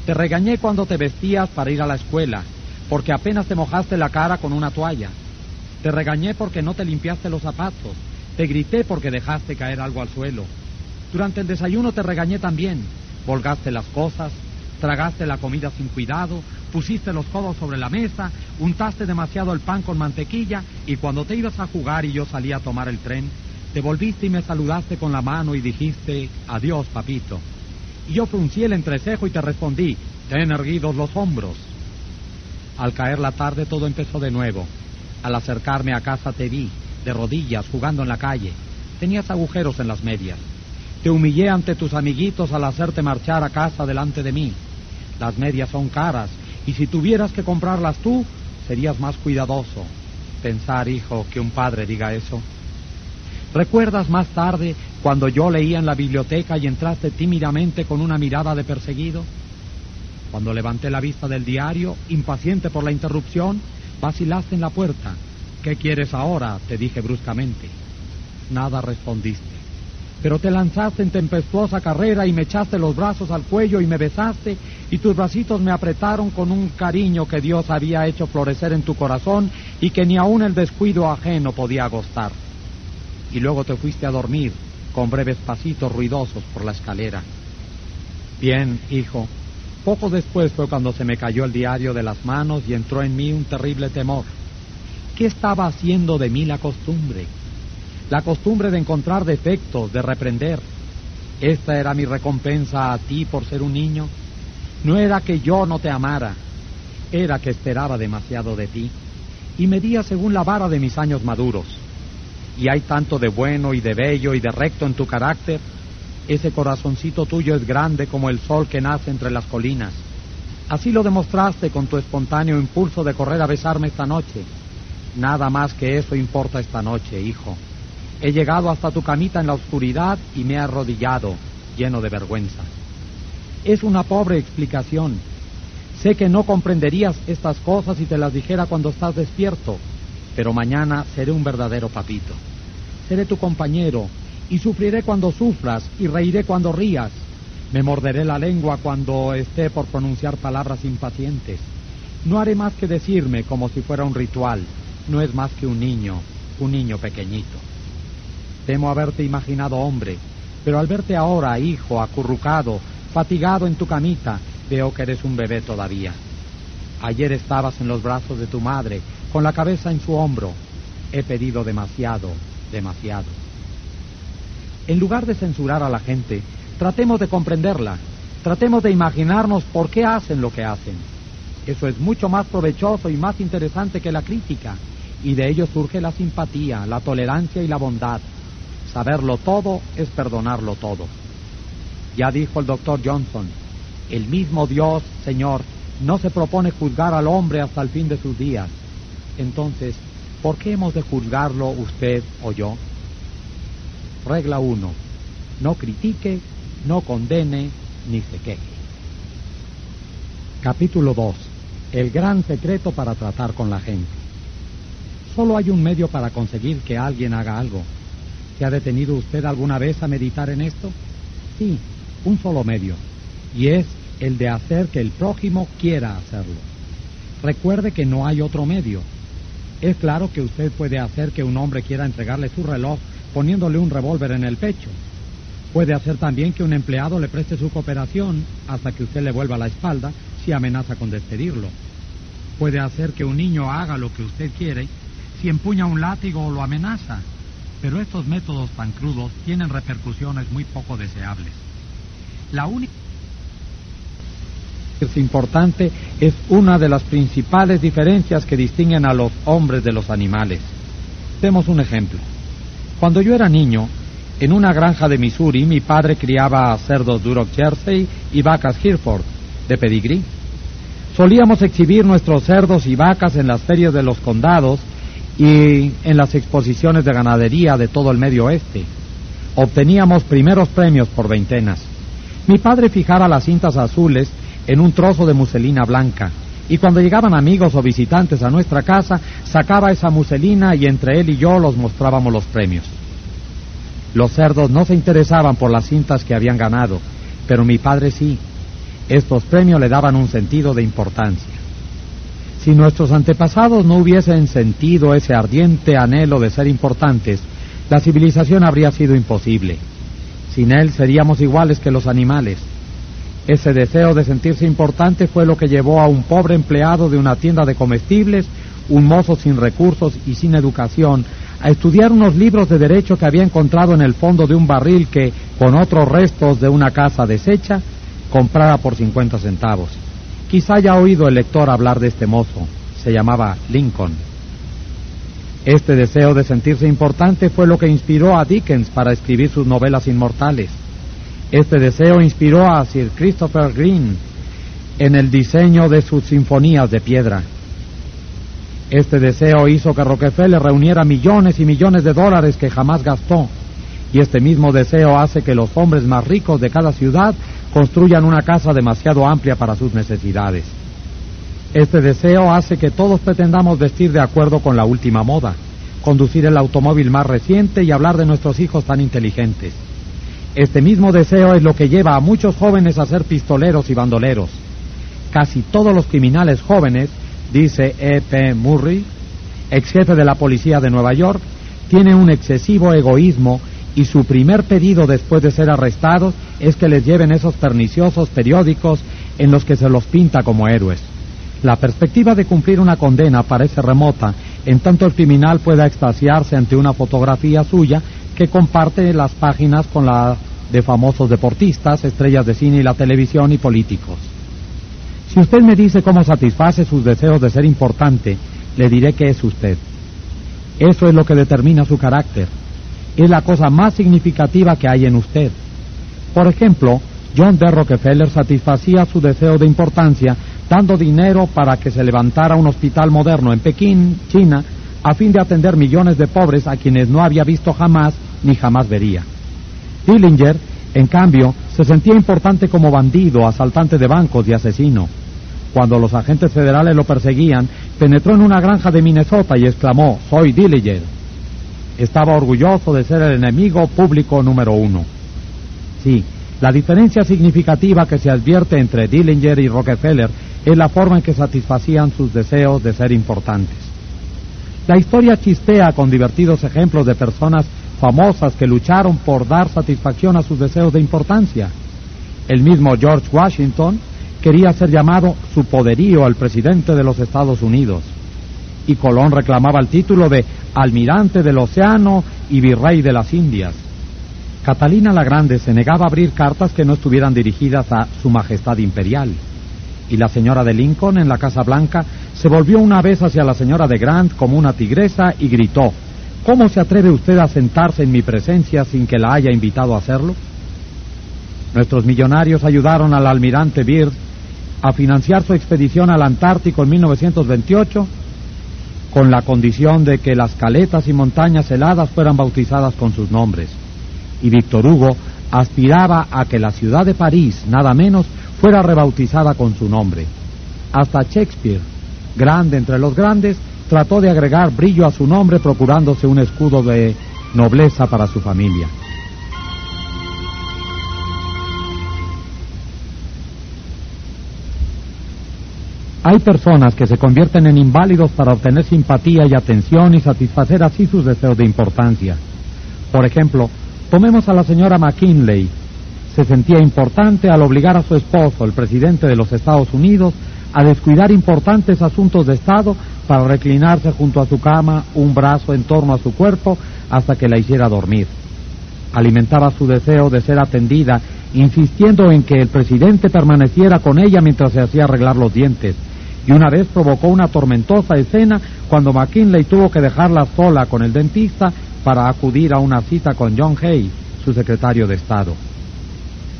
Te regañé cuando te vestías para ir a la escuela, porque apenas te mojaste la cara con una toalla. Te regañé porque no te limpiaste los zapatos. Te grité porque dejaste caer algo al suelo. Durante el desayuno te regañé también. Volgaste las cosas, tragaste la comida sin cuidado, pusiste los codos sobre la mesa, untaste demasiado el pan con mantequilla y cuando te ibas a jugar y yo salí a tomar el tren, te volviste y me saludaste con la mano y dijiste, adiós, papito. Y yo fruncí el entrecejo y te respondí, ten erguidos los hombros. Al caer la tarde todo empezó de nuevo. Al acercarme a casa te vi, de rodillas, jugando en la calle. Tenías agujeros en las medias. Te humillé ante tus amiguitos al hacerte marchar a casa delante de mí. Las medias son caras y si tuvieras que comprarlas tú, serías más cuidadoso. Pensar, hijo, que un padre diga eso. ¿Recuerdas más tarde cuando yo leía en la biblioteca y entraste tímidamente con una mirada de perseguido? Cuando levanté la vista del diario, impaciente por la interrupción, vacilaste en la puerta. ¿Qué quieres ahora? te dije bruscamente. Nada respondiste. Pero te lanzaste en tempestuosa carrera y me echaste los brazos al cuello y me besaste y tus bracitos me apretaron con un cariño que Dios había hecho florecer en tu corazón y que ni aun el descuido ajeno podía agostar. Y luego te fuiste a dormir con breves pasitos ruidosos por la escalera. Bien, hijo, poco después fue cuando se me cayó el diario de las manos y entró en mí un terrible temor. ¿Qué estaba haciendo de mí la costumbre? La costumbre de encontrar defectos, de reprender. ¿Esta era mi recompensa a ti por ser un niño? No era que yo no te amara, era que esperaba demasiado de ti y medía según la vara de mis años maduros. Y hay tanto de bueno y de bello y de recto en tu carácter ese corazoncito tuyo es grande como el sol que nace entre las colinas. Así lo demostraste con tu espontáneo impulso de correr a besarme esta noche. Nada más que eso importa esta noche, hijo. He llegado hasta tu camita en la oscuridad y me he arrodillado, lleno de vergüenza. Es una pobre explicación. Sé que no comprenderías estas cosas si te las dijera cuando estás despierto, pero mañana seré un verdadero papito. Seré tu compañero, y sufriré cuando sufras y reiré cuando rías. Me morderé la lengua cuando esté por pronunciar palabras impacientes. No haré más que decirme como si fuera un ritual. No es más que un niño, un niño pequeñito. Temo haberte imaginado hombre, pero al verte ahora, hijo, acurrucado, fatigado en tu camita, veo que eres un bebé todavía. Ayer estabas en los brazos de tu madre, con la cabeza en su hombro. He pedido demasiado, demasiado. En lugar de censurar a la gente, tratemos de comprenderla, tratemos de imaginarnos por qué hacen lo que hacen. Eso es mucho más provechoso y más interesante que la crítica, y de ello surge la simpatía, la tolerancia y la bondad. Saberlo todo es perdonarlo todo. Ya dijo el doctor Johnson, el mismo Dios, Señor, no se propone juzgar al hombre hasta el fin de sus días. Entonces, ¿por qué hemos de juzgarlo usted o yo? Regla 1. no critique, no condene, ni se queje. Capítulo 2. El gran secreto para tratar con la gente. Solo hay un medio para conseguir que alguien haga algo. ¿Se ha detenido usted alguna vez a meditar en esto? Sí, un solo medio. Y es el de hacer que el prójimo quiera hacerlo. Recuerde que no hay otro medio. Es claro que usted puede hacer que un hombre quiera entregarle su reloj poniéndole un revólver en el pecho. Puede hacer también que un empleado le preste su cooperación hasta que usted le vuelva la espalda si amenaza con despedirlo. Puede hacer que un niño haga lo que usted quiere si empuña un látigo o lo amenaza. Pero estos métodos tan crudos tienen repercusiones muy poco deseables. La única es importante es una de las principales diferencias que distinguen a los hombres de los animales. Demos un ejemplo. Cuando yo era niño, en una granja de Missouri, mi padre criaba cerdos Duroc Jersey y vacas Hereford, de pedigrí. Solíamos exhibir nuestros cerdos y vacas en las ferias de los condados y en las exposiciones de ganadería de todo el medio oeste. Obteníamos primeros premios por veintenas. Mi padre fijaba las cintas azules en un trozo de muselina blanca y cuando llegaban amigos o visitantes a nuestra casa, sacaba esa muselina y entre él y yo los mostrábamos los premios. Los cerdos no se interesaban por las cintas que habían ganado, pero mi padre sí. Estos premios le daban un sentido de importancia. Si nuestros antepasados no hubiesen sentido ese ardiente anhelo de ser importantes, la civilización habría sido imposible. Sin él seríamos iguales que los animales. Ese deseo de sentirse importante fue lo que llevó a un pobre empleado de una tienda de comestibles, un mozo sin recursos y sin educación, a estudiar unos libros de derecho que había encontrado en el fondo de un barril que, con otros restos de una casa deshecha, comprara por 50 centavos. Quizá haya oído el lector hablar de este mozo. Se llamaba Lincoln. Este deseo de sentirse importante fue lo que inspiró a Dickens para escribir sus novelas inmortales. Este deseo inspiró a Sir Christopher Green en el diseño de sus sinfonías de piedra. Este deseo hizo que Rockefeller reuniera millones y millones de dólares que jamás gastó. Y este mismo deseo hace que los hombres más ricos de cada ciudad construyan una casa demasiado amplia para sus necesidades. Este deseo hace que todos pretendamos vestir de acuerdo con la última moda, conducir el automóvil más reciente y hablar de nuestros hijos tan inteligentes. Este mismo deseo es lo que lleva a muchos jóvenes a ser pistoleros y bandoleros. Casi todos los criminales jóvenes, dice E.P. Murray, ex jefe de la policía de Nueva York, tienen un excesivo egoísmo y su primer pedido después de ser arrestados es que les lleven esos perniciosos periódicos en los que se los pinta como héroes. La perspectiva de cumplir una condena parece remota, en tanto el criminal pueda extasiarse ante una fotografía suya que comparte las páginas con la de famosos deportistas, estrellas de cine y la televisión y políticos. Si usted me dice cómo satisface sus deseos de ser importante, le diré que es usted. Eso es lo que determina su carácter. Es la cosa más significativa que hay en usted. Por ejemplo, John D. Rockefeller satisfacía su deseo de importancia dando dinero para que se levantara un hospital moderno en Pekín, China, a fin de atender millones de pobres a quienes no había visto jamás ni jamás vería. Dillinger, en cambio, se sentía importante como bandido, asaltante de bancos y asesino. Cuando los agentes federales lo perseguían, penetró en una granja de Minnesota y exclamó, soy Dillinger. Estaba orgulloso de ser el enemigo público número uno. Sí, la diferencia significativa que se advierte entre Dillinger y Rockefeller es la forma en que satisfacían sus deseos de ser importantes. La historia chispea con divertidos ejemplos de personas famosas que lucharon por dar satisfacción a sus deseos de importancia. El mismo George Washington quería ser llamado su poderío al presidente de los Estados Unidos. Y Colón reclamaba el título de almirante del océano y virrey de las Indias. Catalina la Grande se negaba a abrir cartas que no estuvieran dirigidas a su majestad imperial. Y la señora de Lincoln en la Casa Blanca se volvió una vez hacia la señora de Grant como una tigresa y gritó, ¿Cómo se atreve usted a sentarse en mi presencia sin que la haya invitado a hacerlo? Nuestros millonarios ayudaron al almirante Byrd a financiar su expedición al Antártico en 1928 con la condición de que las caletas y montañas heladas fueran bautizadas con sus nombres. Y Víctor Hugo aspiraba a que la ciudad de París, nada menos, fuera rebautizada con su nombre. Hasta Shakespeare, grande entre los grandes, trató de agregar brillo a su nombre procurándose un escudo de nobleza para su familia. Hay personas que se convierten en inválidos para obtener simpatía y atención y satisfacer así sus deseos de importancia. Por ejemplo, tomemos a la señora McKinley. Se sentía importante al obligar a su esposo, el presidente de los Estados Unidos, a descuidar importantes asuntos de Estado para reclinarse junto a su cama, un brazo en torno a su cuerpo, hasta que la hiciera dormir. Alimentaba su deseo de ser atendida, insistiendo en que el presidente permaneciera con ella mientras se hacía arreglar los dientes y una vez provocó una tormentosa escena cuando McKinley tuvo que dejarla sola con el dentista para acudir a una cita con John Hay, su secretario de Estado.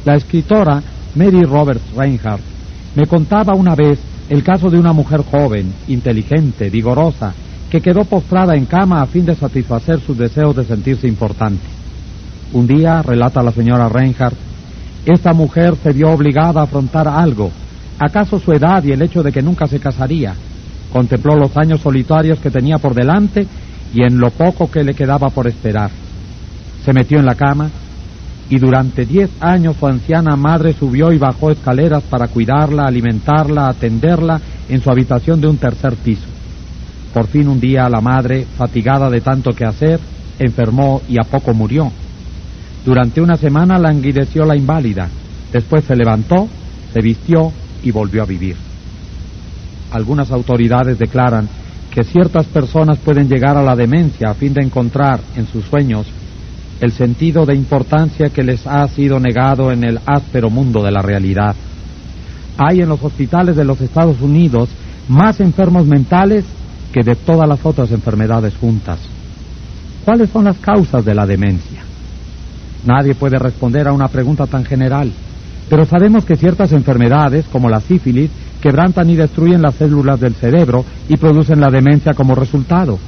La escritora Mary Roberts Reinhardt me contaba una vez el caso de una mujer joven, inteligente, vigorosa, que quedó postrada en cama a fin de satisfacer sus deseos de sentirse importante. Un día, relata la señora Reinhardt, esta mujer se vio obligada a afrontar algo ¿Acaso su edad y el hecho de que nunca se casaría? Contempló los años solitarios que tenía por delante y en lo poco que le quedaba por esperar. Se metió en la cama y durante diez años su anciana madre subió y bajó escaleras para cuidarla, alimentarla, atenderla en su habitación de un tercer piso. Por fin un día la madre, fatigada de tanto que hacer, enfermó y a poco murió. Durante una semana languideció la inválida. Después se levantó, se vistió y volvió a vivir. Algunas autoridades declaran que ciertas personas pueden llegar a la demencia a fin de encontrar en sus sueños el sentido de importancia que les ha sido negado en el áspero mundo de la realidad. Hay en los hospitales de los Estados Unidos más enfermos mentales que de todas las otras enfermedades juntas. ¿Cuáles son las causas de la demencia? Nadie puede responder a una pregunta tan general. Pero sabemos que ciertas enfermedades, como la sífilis, quebrantan y destruyen las células del cerebro y producen la demencia como resultado.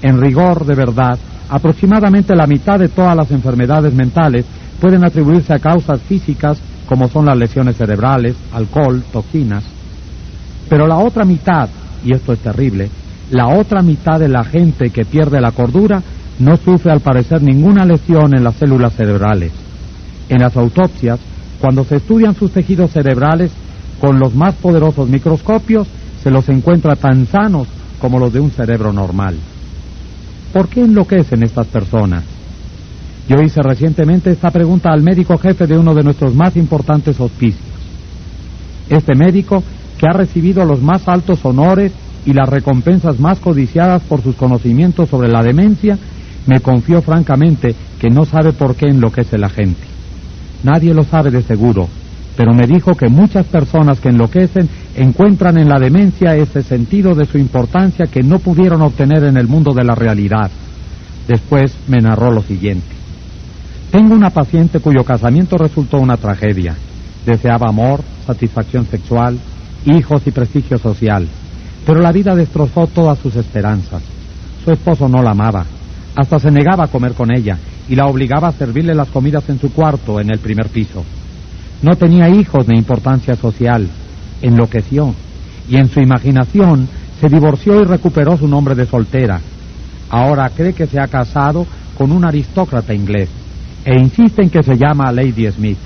En rigor, de verdad, aproximadamente la mitad de todas las enfermedades mentales pueden atribuirse a causas físicas como son las lesiones cerebrales, alcohol, toxinas. Pero la otra mitad, y esto es terrible, la otra mitad de la gente que pierde la cordura no sufre al parecer ninguna lesión en las células cerebrales. En las autopsias cuando se estudian sus tejidos cerebrales con los más poderosos microscopios, se los encuentra tan sanos como los de un cerebro normal. ¿Por qué enloquecen estas personas? Yo hice recientemente esta pregunta al médico jefe de uno de nuestros más importantes hospicios. Este médico, que ha recibido los más altos honores y las recompensas más codiciadas por sus conocimientos sobre la demencia, me confió francamente que no sabe por qué enloquece la gente. Nadie lo sabe de seguro, pero me dijo que muchas personas que enloquecen encuentran en la demencia ese sentido de su importancia que no pudieron obtener en el mundo de la realidad. Después me narró lo siguiente. Tengo una paciente cuyo casamiento resultó una tragedia. Deseaba amor, satisfacción sexual, hijos y prestigio social, pero la vida destrozó todas sus esperanzas. Su esposo no la amaba, hasta se negaba a comer con ella y la obligaba a servirle las comidas en su cuarto, en el primer piso. No tenía hijos de importancia social, enloqueció y en su imaginación se divorció y recuperó su nombre de soltera. Ahora cree que se ha casado con un aristócrata inglés e insiste en que se llama Lady Smith.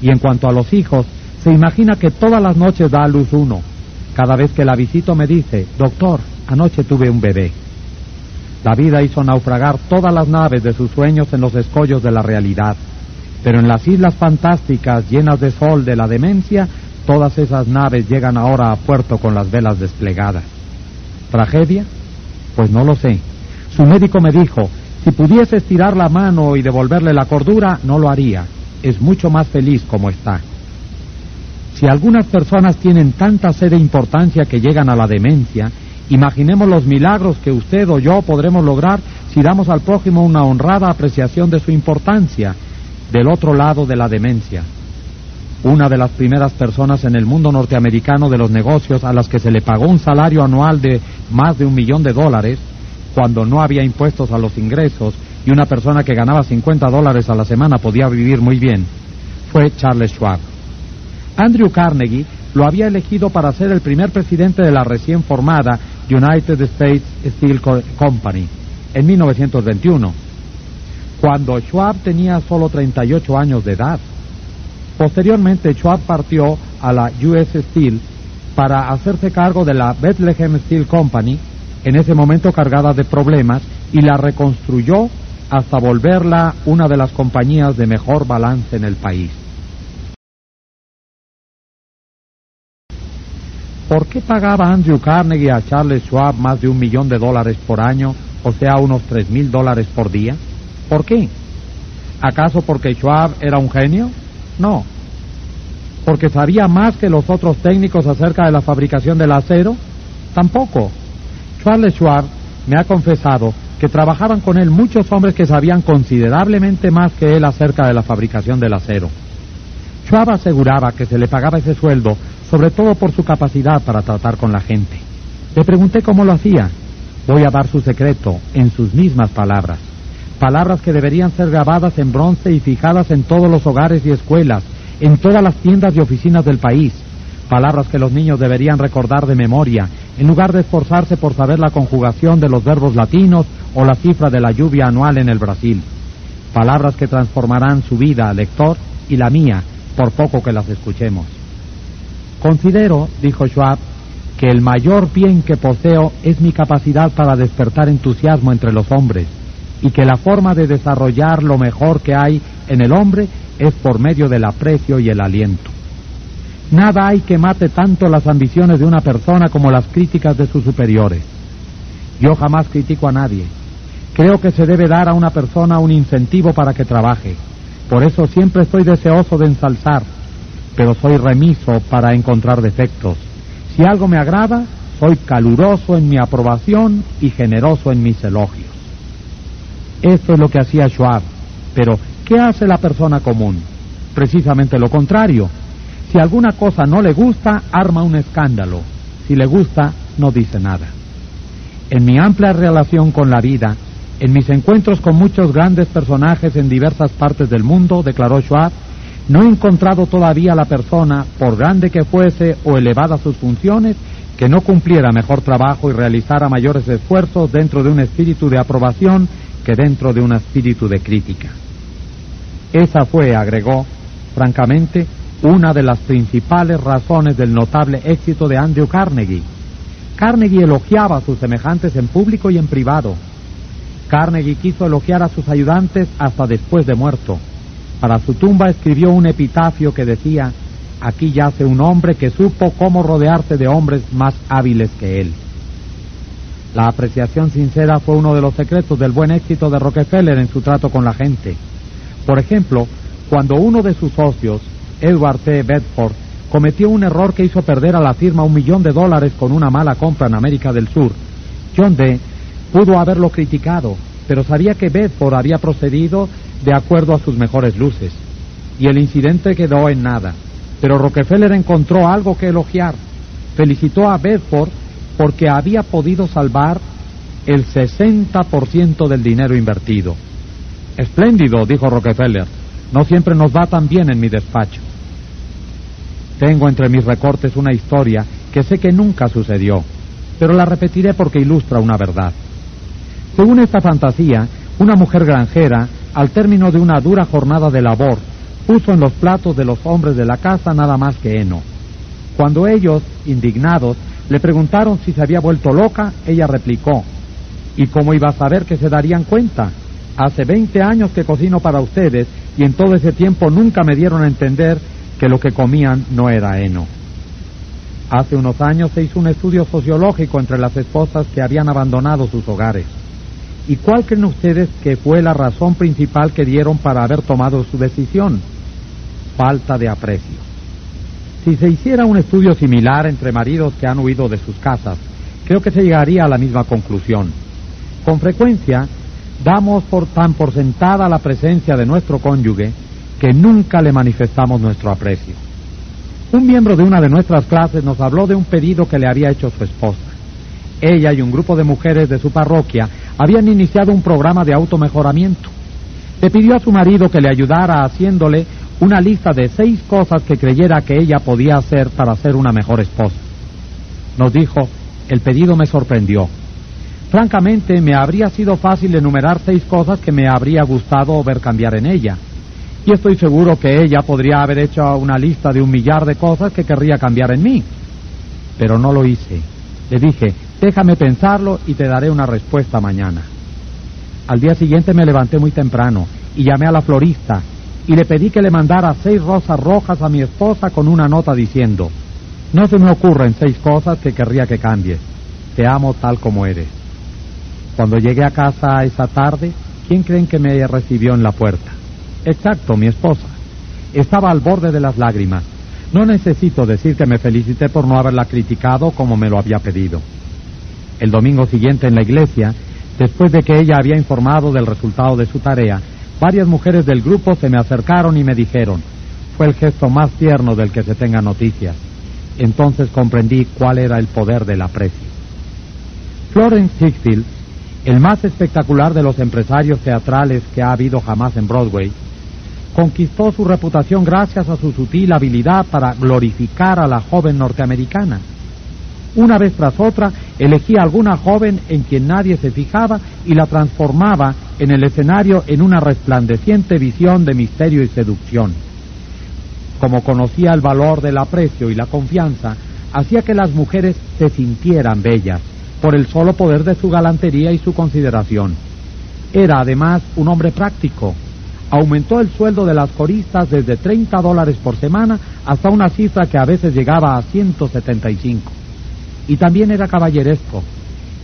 Y en cuanto a los hijos, se imagina que todas las noches da a luz uno. Cada vez que la visito me dice, doctor, anoche tuve un bebé. La vida hizo naufragar todas las naves de sus sueños en los escollos de la realidad. Pero en las islas fantásticas llenas de sol de la demencia, todas esas naves llegan ahora a puerto con las velas desplegadas. ¿Tragedia? Pues no lo sé. Su médico me dijo, si pudiese estirar la mano y devolverle la cordura, no lo haría. Es mucho más feliz como está. Si algunas personas tienen tanta sed de importancia que llegan a la demencia, Imaginemos los milagros que usted o yo podremos lograr si damos al prójimo una honrada apreciación de su importancia del otro lado de la demencia. Una de las primeras personas en el mundo norteamericano de los negocios a las que se le pagó un salario anual de más de un millón de dólares, cuando no había impuestos a los ingresos y una persona que ganaba 50 dólares a la semana podía vivir muy bien, fue Charles Schwab. Andrew Carnegie lo había elegido para ser el primer presidente de la recién formada United States Steel Company en 1921, cuando Schwab tenía solo 38 años de edad. Posteriormente, Schwab partió a la US Steel para hacerse cargo de la Bethlehem Steel Company, en ese momento cargada de problemas, y la reconstruyó hasta volverla una de las compañías de mejor balance en el país. ¿Por qué pagaba Andrew Carnegie a Charles Schwab más de un millón de dólares por año, o sea, unos tres mil dólares por día? ¿Por qué? ¿Acaso porque Schwab era un genio? No. ¿Porque sabía más que los otros técnicos acerca de la fabricación del acero? Tampoco. Charles Schwab me ha confesado que trabajaban con él muchos hombres que sabían considerablemente más que él acerca de la fabricación del acero. Schwab aseguraba que se le pagaba ese sueldo sobre todo por su capacidad para tratar con la gente. Le pregunté cómo lo hacía. Voy a dar su secreto en sus mismas palabras. Palabras que deberían ser grabadas en bronce y fijadas en todos los hogares y escuelas, en todas las tiendas y oficinas del país. Palabras que los niños deberían recordar de memoria, en lugar de esforzarse por saber la conjugación de los verbos latinos o la cifra de la lluvia anual en el Brasil. Palabras que transformarán su vida, lector, y la mía, por poco que las escuchemos. Considero, dijo Schwab, que el mayor bien que poseo es mi capacidad para despertar entusiasmo entre los hombres y que la forma de desarrollar lo mejor que hay en el hombre es por medio del aprecio y el aliento. Nada hay que mate tanto las ambiciones de una persona como las críticas de sus superiores. Yo jamás critico a nadie. Creo que se debe dar a una persona un incentivo para que trabaje. Por eso siempre estoy deseoso de ensalzar, pero soy remiso para encontrar defectos. Si algo me agrada, soy caluroso en mi aprobación y generoso en mis elogios. Esto es lo que hacía Schwab. Pero, ¿qué hace la persona común? Precisamente lo contrario. Si alguna cosa no le gusta, arma un escándalo. Si le gusta, no dice nada. En mi amplia relación con la vida, en mis encuentros con muchos grandes personajes en diversas partes del mundo, declaró Schwab, no he encontrado todavía la persona, por grande que fuese o elevada sus funciones, que no cumpliera mejor trabajo y realizara mayores esfuerzos dentro de un espíritu de aprobación que dentro de un espíritu de crítica. Esa fue, agregó, francamente, una de las principales razones del notable éxito de Andrew Carnegie. Carnegie elogiaba a sus semejantes en público y en privado. Carnegie quiso elogiar a sus ayudantes hasta después de muerto. Para su tumba escribió un epitafio que decía, aquí yace un hombre que supo cómo rodearse de hombres más hábiles que él. La apreciación sincera fue uno de los secretos del buen éxito de Rockefeller en su trato con la gente. Por ejemplo, cuando uno de sus socios, Edward T. Bedford, cometió un error que hizo perder a la firma un millón de dólares con una mala compra en América del Sur, John D. pudo haberlo criticado, pero sabía que Bedford había procedido de acuerdo a sus mejores luces. Y el incidente quedó en nada. Pero Rockefeller encontró algo que elogiar. Felicitó a Bedford porque había podido salvar el 60% del dinero invertido. Espléndido, dijo Rockefeller. No siempre nos va tan bien en mi despacho. Tengo entre mis recortes una historia que sé que nunca sucedió, pero la repetiré porque ilustra una verdad. Según esta fantasía, una mujer granjera al término de una dura jornada de labor, puso en los platos de los hombres de la casa nada más que heno. Cuando ellos, indignados, le preguntaron si se había vuelto loca, ella replicó, ¿y cómo iba a saber que se darían cuenta? Hace 20 años que cocino para ustedes y en todo ese tiempo nunca me dieron a entender que lo que comían no era heno. Hace unos años se hizo un estudio sociológico entre las esposas que habían abandonado sus hogares. ¿Y cuál creen ustedes que fue la razón principal que dieron para haber tomado su decisión? Falta de aprecio. Si se hiciera un estudio similar entre maridos que han huido de sus casas, creo que se llegaría a la misma conclusión. Con frecuencia, damos por tan por sentada la presencia de nuestro cónyuge que nunca le manifestamos nuestro aprecio. Un miembro de una de nuestras clases nos habló de un pedido que le había hecho su esposa. ella y un grupo de mujeres de su parroquia habían iniciado un programa de automejoramiento. Le pidió a su marido que le ayudara haciéndole una lista de seis cosas que creyera que ella podía hacer para ser una mejor esposa. Nos dijo, el pedido me sorprendió. Francamente, me habría sido fácil enumerar seis cosas que me habría gustado ver cambiar en ella. Y estoy seguro que ella podría haber hecho una lista de un millar de cosas que querría cambiar en mí. Pero no lo hice. Le dije, déjame pensarlo y te daré una respuesta mañana. Al día siguiente me levanté muy temprano y llamé a la florista y le pedí que le mandara seis rosas rojas a mi esposa con una nota diciendo, no se me ocurren seis cosas que querría que cambies. Te amo tal como eres. Cuando llegué a casa esa tarde, ¿quién creen que me recibió en la puerta? Exacto, mi esposa. Estaba al borde de las lágrimas. No necesito decir que me felicité por no haberla criticado como me lo había pedido. El domingo siguiente en la iglesia, después de que ella había informado del resultado de su tarea, varias mujeres del grupo se me acercaron y me dijeron, fue el gesto más tierno del que se tenga noticias. Entonces comprendí cuál era el poder del aprecio. Florence Hickfield, el más espectacular de los empresarios teatrales que ha habido jamás en Broadway, conquistó su reputación gracias a su sutil habilidad para glorificar a la joven norteamericana. Una vez tras otra, elegía alguna joven en quien nadie se fijaba y la transformaba en el escenario en una resplandeciente visión de misterio y seducción. Como conocía el valor del aprecio y la confianza, hacía que las mujeres se sintieran bellas por el solo poder de su galantería y su consideración. Era además un hombre práctico. Aumentó el sueldo de las coristas desde 30 dólares por semana hasta una cifra que a veces llegaba a 175. Y también era caballeresco.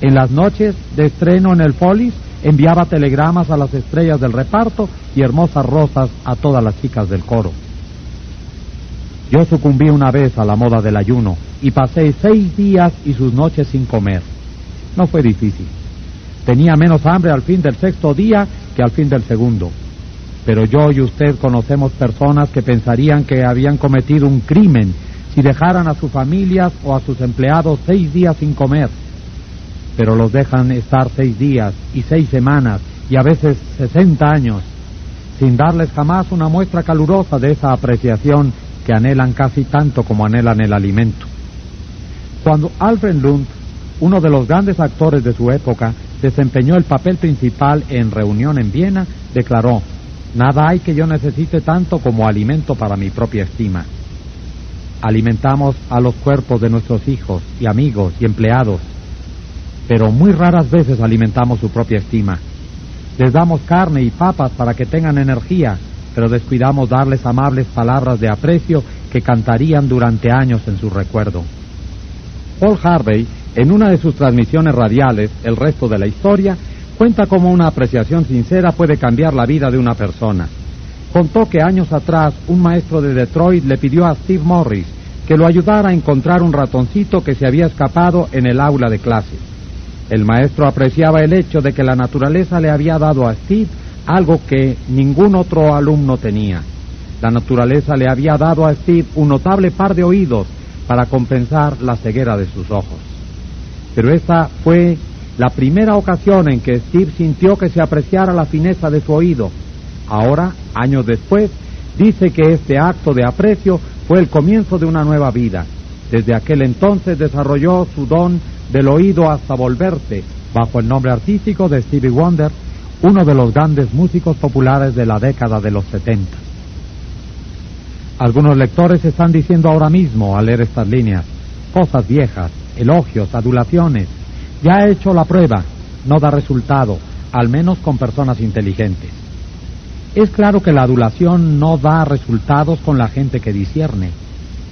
En las noches de estreno en el Follies enviaba telegramas a las estrellas del reparto y hermosas rosas a todas las chicas del coro. Yo sucumbí una vez a la moda del ayuno y pasé seis días y sus noches sin comer. No fue difícil. Tenía menos hambre al fin del sexto día que al fin del segundo. Pero yo y usted conocemos personas que pensarían que habían cometido un crimen si dejaran a sus familias o a sus empleados seis días sin comer. Pero los dejan estar seis días y seis semanas y a veces sesenta años sin darles jamás una muestra calurosa de esa apreciación que anhelan casi tanto como anhelan el alimento. Cuando Alfred Lund uno de los grandes actores de su época, desempeñó el papel principal en Reunión en Viena, declaró, Nada hay que yo necesite tanto como alimento para mi propia estima. Alimentamos a los cuerpos de nuestros hijos y amigos y empleados, pero muy raras veces alimentamos su propia estima. Les damos carne y papas para que tengan energía, pero descuidamos darles amables palabras de aprecio que cantarían durante años en su recuerdo. Paul Harvey en una de sus transmisiones radiales, El resto de la historia, cuenta cómo una apreciación sincera puede cambiar la vida de una persona. Contó que años atrás un maestro de Detroit le pidió a Steve Morris que lo ayudara a encontrar un ratoncito que se había escapado en el aula de clase. El maestro apreciaba el hecho de que la naturaleza le había dado a Steve algo que ningún otro alumno tenía. La naturaleza le había dado a Steve un notable par de oídos para compensar la ceguera de sus ojos pero esta fue la primera ocasión en que Steve sintió que se apreciara la fineza de su oído. Ahora, años después, dice que este acto de aprecio fue el comienzo de una nueva vida. Desde aquel entonces desarrolló su don del oído hasta volverse, bajo el nombre artístico de Stevie Wonder, uno de los grandes músicos populares de la década de los 70. Algunos lectores están diciendo ahora mismo, al leer estas líneas, cosas viejas, elogios, adulaciones. Ya ha hecho la prueba, no da resultado, al menos con personas inteligentes. Es claro que la adulación no da resultados con la gente que discierne.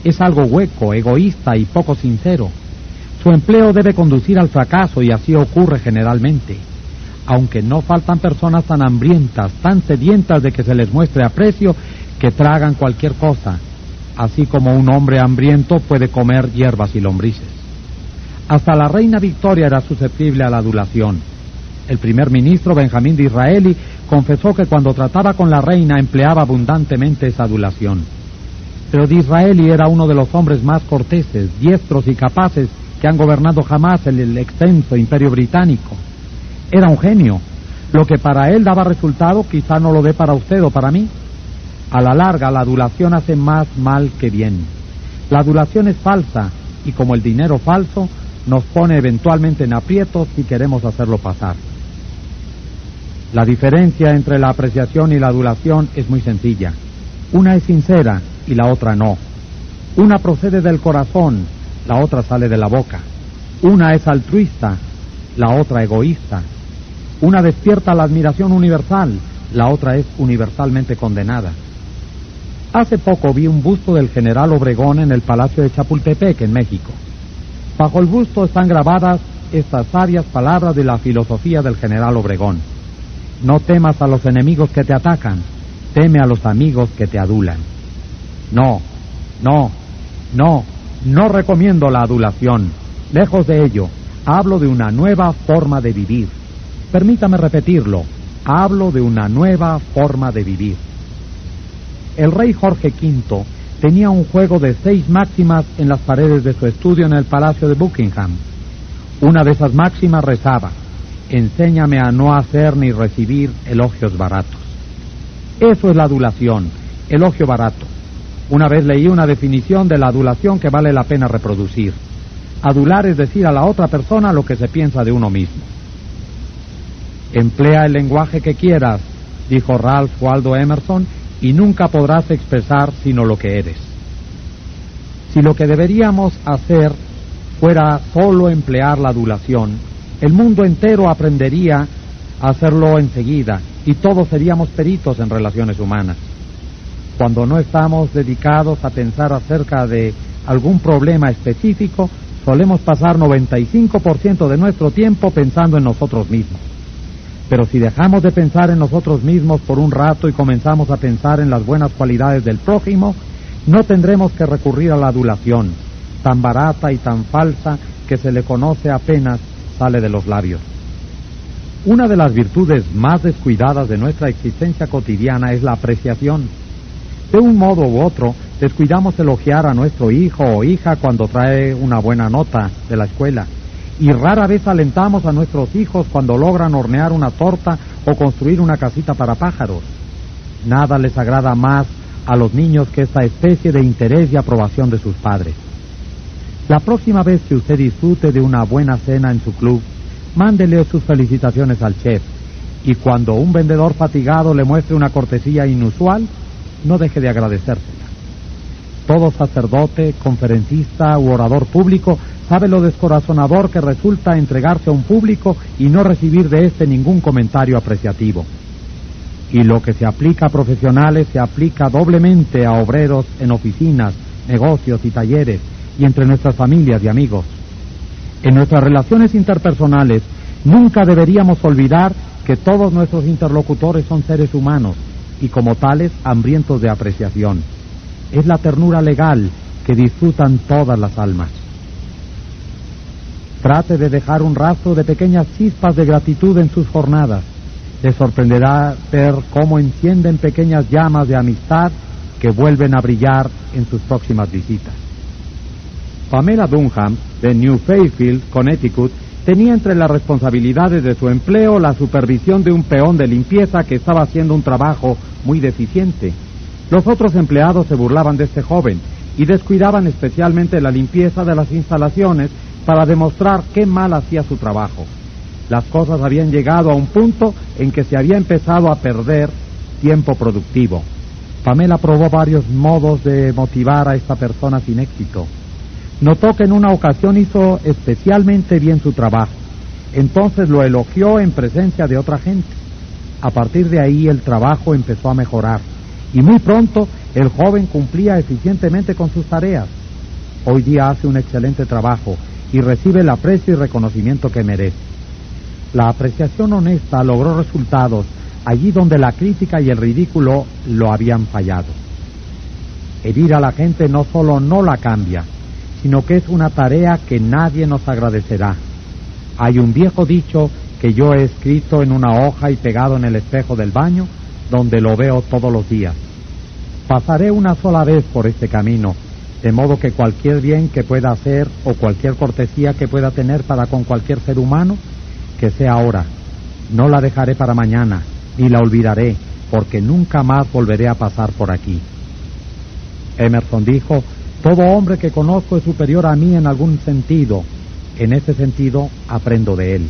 Es algo hueco, egoísta y poco sincero. Su empleo debe conducir al fracaso y así ocurre generalmente. Aunque no faltan personas tan hambrientas, tan sedientas de que se les muestre aprecio, que tragan cualquier cosa, así como un hombre hambriento puede comer hierbas y lombrices. Hasta la reina Victoria era susceptible a la adulación. El primer ministro Benjamín de Israeli confesó que cuando trataba con la reina empleaba abundantemente esa adulación. Pero Disraeli era uno de los hombres más corteses, diestros y capaces que han gobernado jamás el, el extenso imperio británico. Era un genio. Lo que para él daba resultado quizá no lo dé para usted o para mí. A la larga, la adulación hace más mal que bien. La adulación es falsa y como el dinero falso, nos pone eventualmente en aprietos si queremos hacerlo pasar. La diferencia entre la apreciación y la adulación es muy sencilla. Una es sincera y la otra no. Una procede del corazón, la otra sale de la boca. Una es altruista, la otra egoísta. Una despierta la admiración universal, la otra es universalmente condenada. Hace poco vi un busto del general Obregón en el Palacio de Chapultepec, en México. Bajo el busto están grabadas estas sabias palabras de la filosofía del general Obregón. No temas a los enemigos que te atacan, teme a los amigos que te adulan. No, no, no, no recomiendo la adulación. Lejos de ello, hablo de una nueva forma de vivir. Permítame repetirlo, hablo de una nueva forma de vivir. El rey Jorge V tenía un juego de seis máximas en las paredes de su estudio en el Palacio de Buckingham. Una de esas máximas rezaba, enséñame a no hacer ni recibir elogios baratos. Eso es la adulación, elogio barato. Una vez leí una definición de la adulación que vale la pena reproducir. Adular es decir a la otra persona lo que se piensa de uno mismo. Emplea el lenguaje que quieras, dijo Ralph Waldo Emerson, y nunca podrás expresar sino lo que eres. Si lo que deberíamos hacer fuera solo emplear la adulación, el mundo entero aprendería a hacerlo enseguida y todos seríamos peritos en relaciones humanas. Cuando no estamos dedicados a pensar acerca de algún problema específico, solemos pasar 95% de nuestro tiempo pensando en nosotros mismos. Pero si dejamos de pensar en nosotros mismos por un rato y comenzamos a pensar en las buenas cualidades del prójimo, no tendremos que recurrir a la adulación, tan barata y tan falsa que se le conoce apenas sale de los labios. Una de las virtudes más descuidadas de nuestra existencia cotidiana es la apreciación. De un modo u otro, descuidamos elogiar a nuestro hijo o hija cuando trae una buena nota de la escuela y rara vez alentamos a nuestros hijos cuando logran hornear una torta o construir una casita para pájaros. Nada les agrada más a los niños que esta especie de interés y aprobación de sus padres. La próxima vez que usted disfrute de una buena cena en su club, mándele sus felicitaciones al chef y cuando un vendedor fatigado le muestre una cortesía inusual, no deje de agradecérsela. Todo sacerdote, conferencista u orador público sabe lo descorazonador que resulta entregarse a un público y no recibir de éste ningún comentario apreciativo. Y lo que se aplica a profesionales se aplica doblemente a obreros en oficinas, negocios y talleres y entre nuestras familias y amigos. En nuestras relaciones interpersonales nunca deberíamos olvidar que todos nuestros interlocutores son seres humanos y como tales hambrientos de apreciación. Es la ternura legal que disfrutan todas las almas. Trate de dejar un rastro de pequeñas chispas de gratitud en sus jornadas. Le sorprenderá ver cómo encienden pequeñas llamas de amistad que vuelven a brillar en sus próximas visitas. Pamela Dunham, de New Fairfield, Connecticut, tenía entre las responsabilidades de su empleo la supervisión de un peón de limpieza que estaba haciendo un trabajo muy deficiente. Los otros empleados se burlaban de este joven y descuidaban especialmente la limpieza de las instalaciones para demostrar qué mal hacía su trabajo. Las cosas habían llegado a un punto en que se había empezado a perder tiempo productivo. Pamela probó varios modos de motivar a esta persona sin éxito. Notó que en una ocasión hizo especialmente bien su trabajo. Entonces lo elogió en presencia de otra gente. A partir de ahí el trabajo empezó a mejorar y muy pronto el joven cumplía eficientemente con sus tareas. Hoy día hace un excelente trabajo y recibe el aprecio y reconocimiento que merece. La apreciación honesta logró resultados allí donde la crítica y el ridículo lo habían fallado. Herir a la gente no solo no la cambia, sino que es una tarea que nadie nos agradecerá. Hay un viejo dicho que yo he escrito en una hoja y pegado en el espejo del baño, donde lo veo todos los días. Pasaré una sola vez por este camino de modo que cualquier bien que pueda hacer o cualquier cortesía que pueda tener para con cualquier ser humano, que sea ahora. No la dejaré para mañana, ni la olvidaré, porque nunca más volveré a pasar por aquí. Emerson dijo, todo hombre que conozco es superior a mí en algún sentido. En ese sentido, aprendo de él.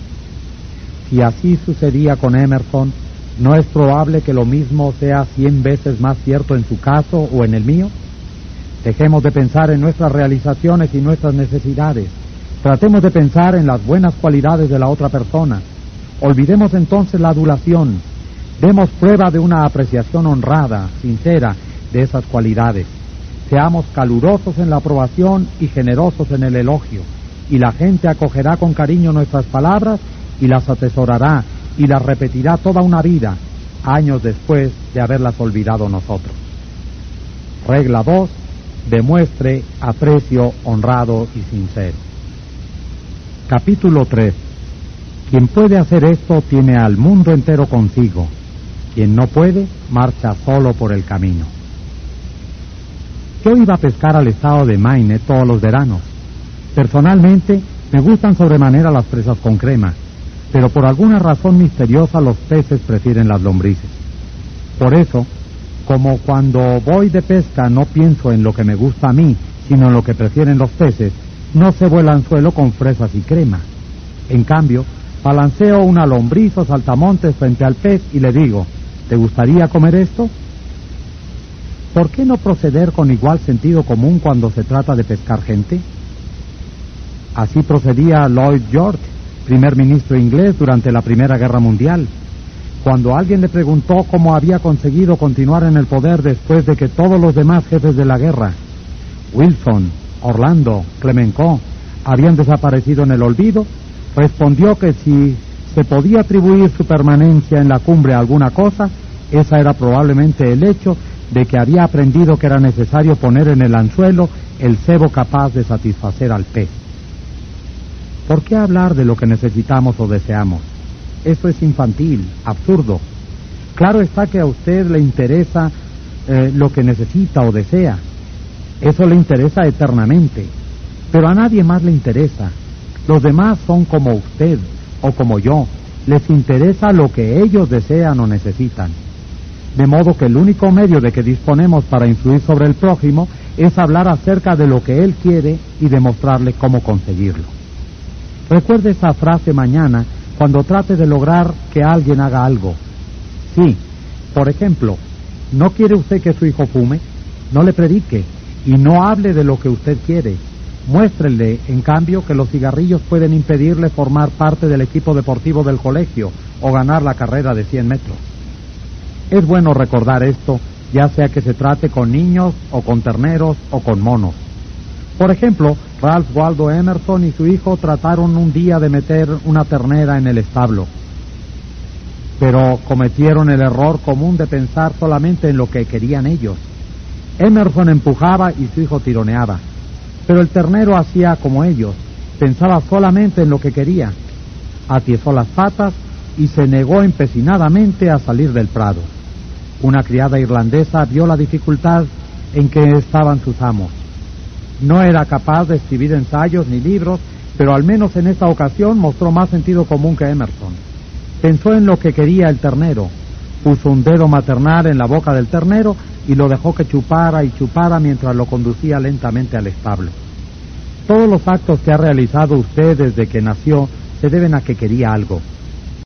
Si así sucedía con Emerson, ¿no es probable que lo mismo sea cien veces más cierto en su caso o en el mío? Dejemos de pensar en nuestras realizaciones y nuestras necesidades. Tratemos de pensar en las buenas cualidades de la otra persona. Olvidemos entonces la adulación. Demos prueba de una apreciación honrada, sincera, de esas cualidades. Seamos calurosos en la aprobación y generosos en el elogio. Y la gente acogerá con cariño nuestras palabras y las atesorará y las repetirá toda una vida, años después de haberlas olvidado nosotros. Regla 2 demuestre aprecio honrado y sincero. Capítulo 3. Quien puede hacer esto tiene al mundo entero consigo. Quien no puede, marcha solo por el camino. Yo iba a pescar al estado de Maine todos los veranos. Personalmente, me gustan sobremanera las presas con crema, pero por alguna razón misteriosa los peces prefieren las lombrices. Por eso, como cuando voy de pesca no pienso en lo que me gusta a mí, sino en lo que prefieren los peces, no se vuela anzuelo con fresas y crema. En cambio, balanceo una lombriz o saltamontes frente al pez y le digo, ¿te gustaría comer esto? ¿Por qué no proceder con igual sentido común cuando se trata de pescar gente? Así procedía Lloyd George, primer ministro inglés durante la Primera Guerra Mundial cuando alguien le preguntó cómo había conseguido continuar en el poder después de que todos los demás jefes de la guerra, Wilson, Orlando, Clemenceau, habían desaparecido en el olvido, respondió que si se podía atribuir su permanencia en la cumbre a alguna cosa, esa era probablemente el hecho de que había aprendido que era necesario poner en el anzuelo el cebo capaz de satisfacer al pez. ¿Por qué hablar de lo que necesitamos o deseamos? Eso es infantil, absurdo. Claro está que a usted le interesa eh, lo que necesita o desea. Eso le interesa eternamente. Pero a nadie más le interesa. Los demás son como usted o como yo. Les interesa lo que ellos desean o necesitan. De modo que el único medio de que disponemos para influir sobre el prójimo es hablar acerca de lo que él quiere y demostrarle cómo conseguirlo. Recuerde esa frase mañana cuando trate de lograr que alguien haga algo. Sí, por ejemplo, ¿no quiere usted que su hijo fume? No le predique y no hable de lo que usted quiere. Muéstrele, en cambio, que los cigarrillos pueden impedirle formar parte del equipo deportivo del colegio o ganar la carrera de 100 metros. Es bueno recordar esto, ya sea que se trate con niños o con terneros o con monos. Por ejemplo, Ralph Waldo Emerson y su hijo trataron un día de meter una ternera en el establo, pero cometieron el error común de pensar solamente en lo que querían ellos. Emerson empujaba y su hijo tironeaba, pero el ternero hacía como ellos, pensaba solamente en lo que quería. Atiezó las patas y se negó empecinadamente a salir del prado. Una criada irlandesa vio la dificultad en que estaban sus amos no era capaz de escribir ensayos ni libros, pero al menos en esta ocasión mostró más sentido común que Emerson. Pensó en lo que quería el ternero, puso un dedo maternal en la boca del ternero y lo dejó que chupara y chupara mientras lo conducía lentamente al establo. Todos los actos que ha realizado usted desde que nació se deben a que quería algo.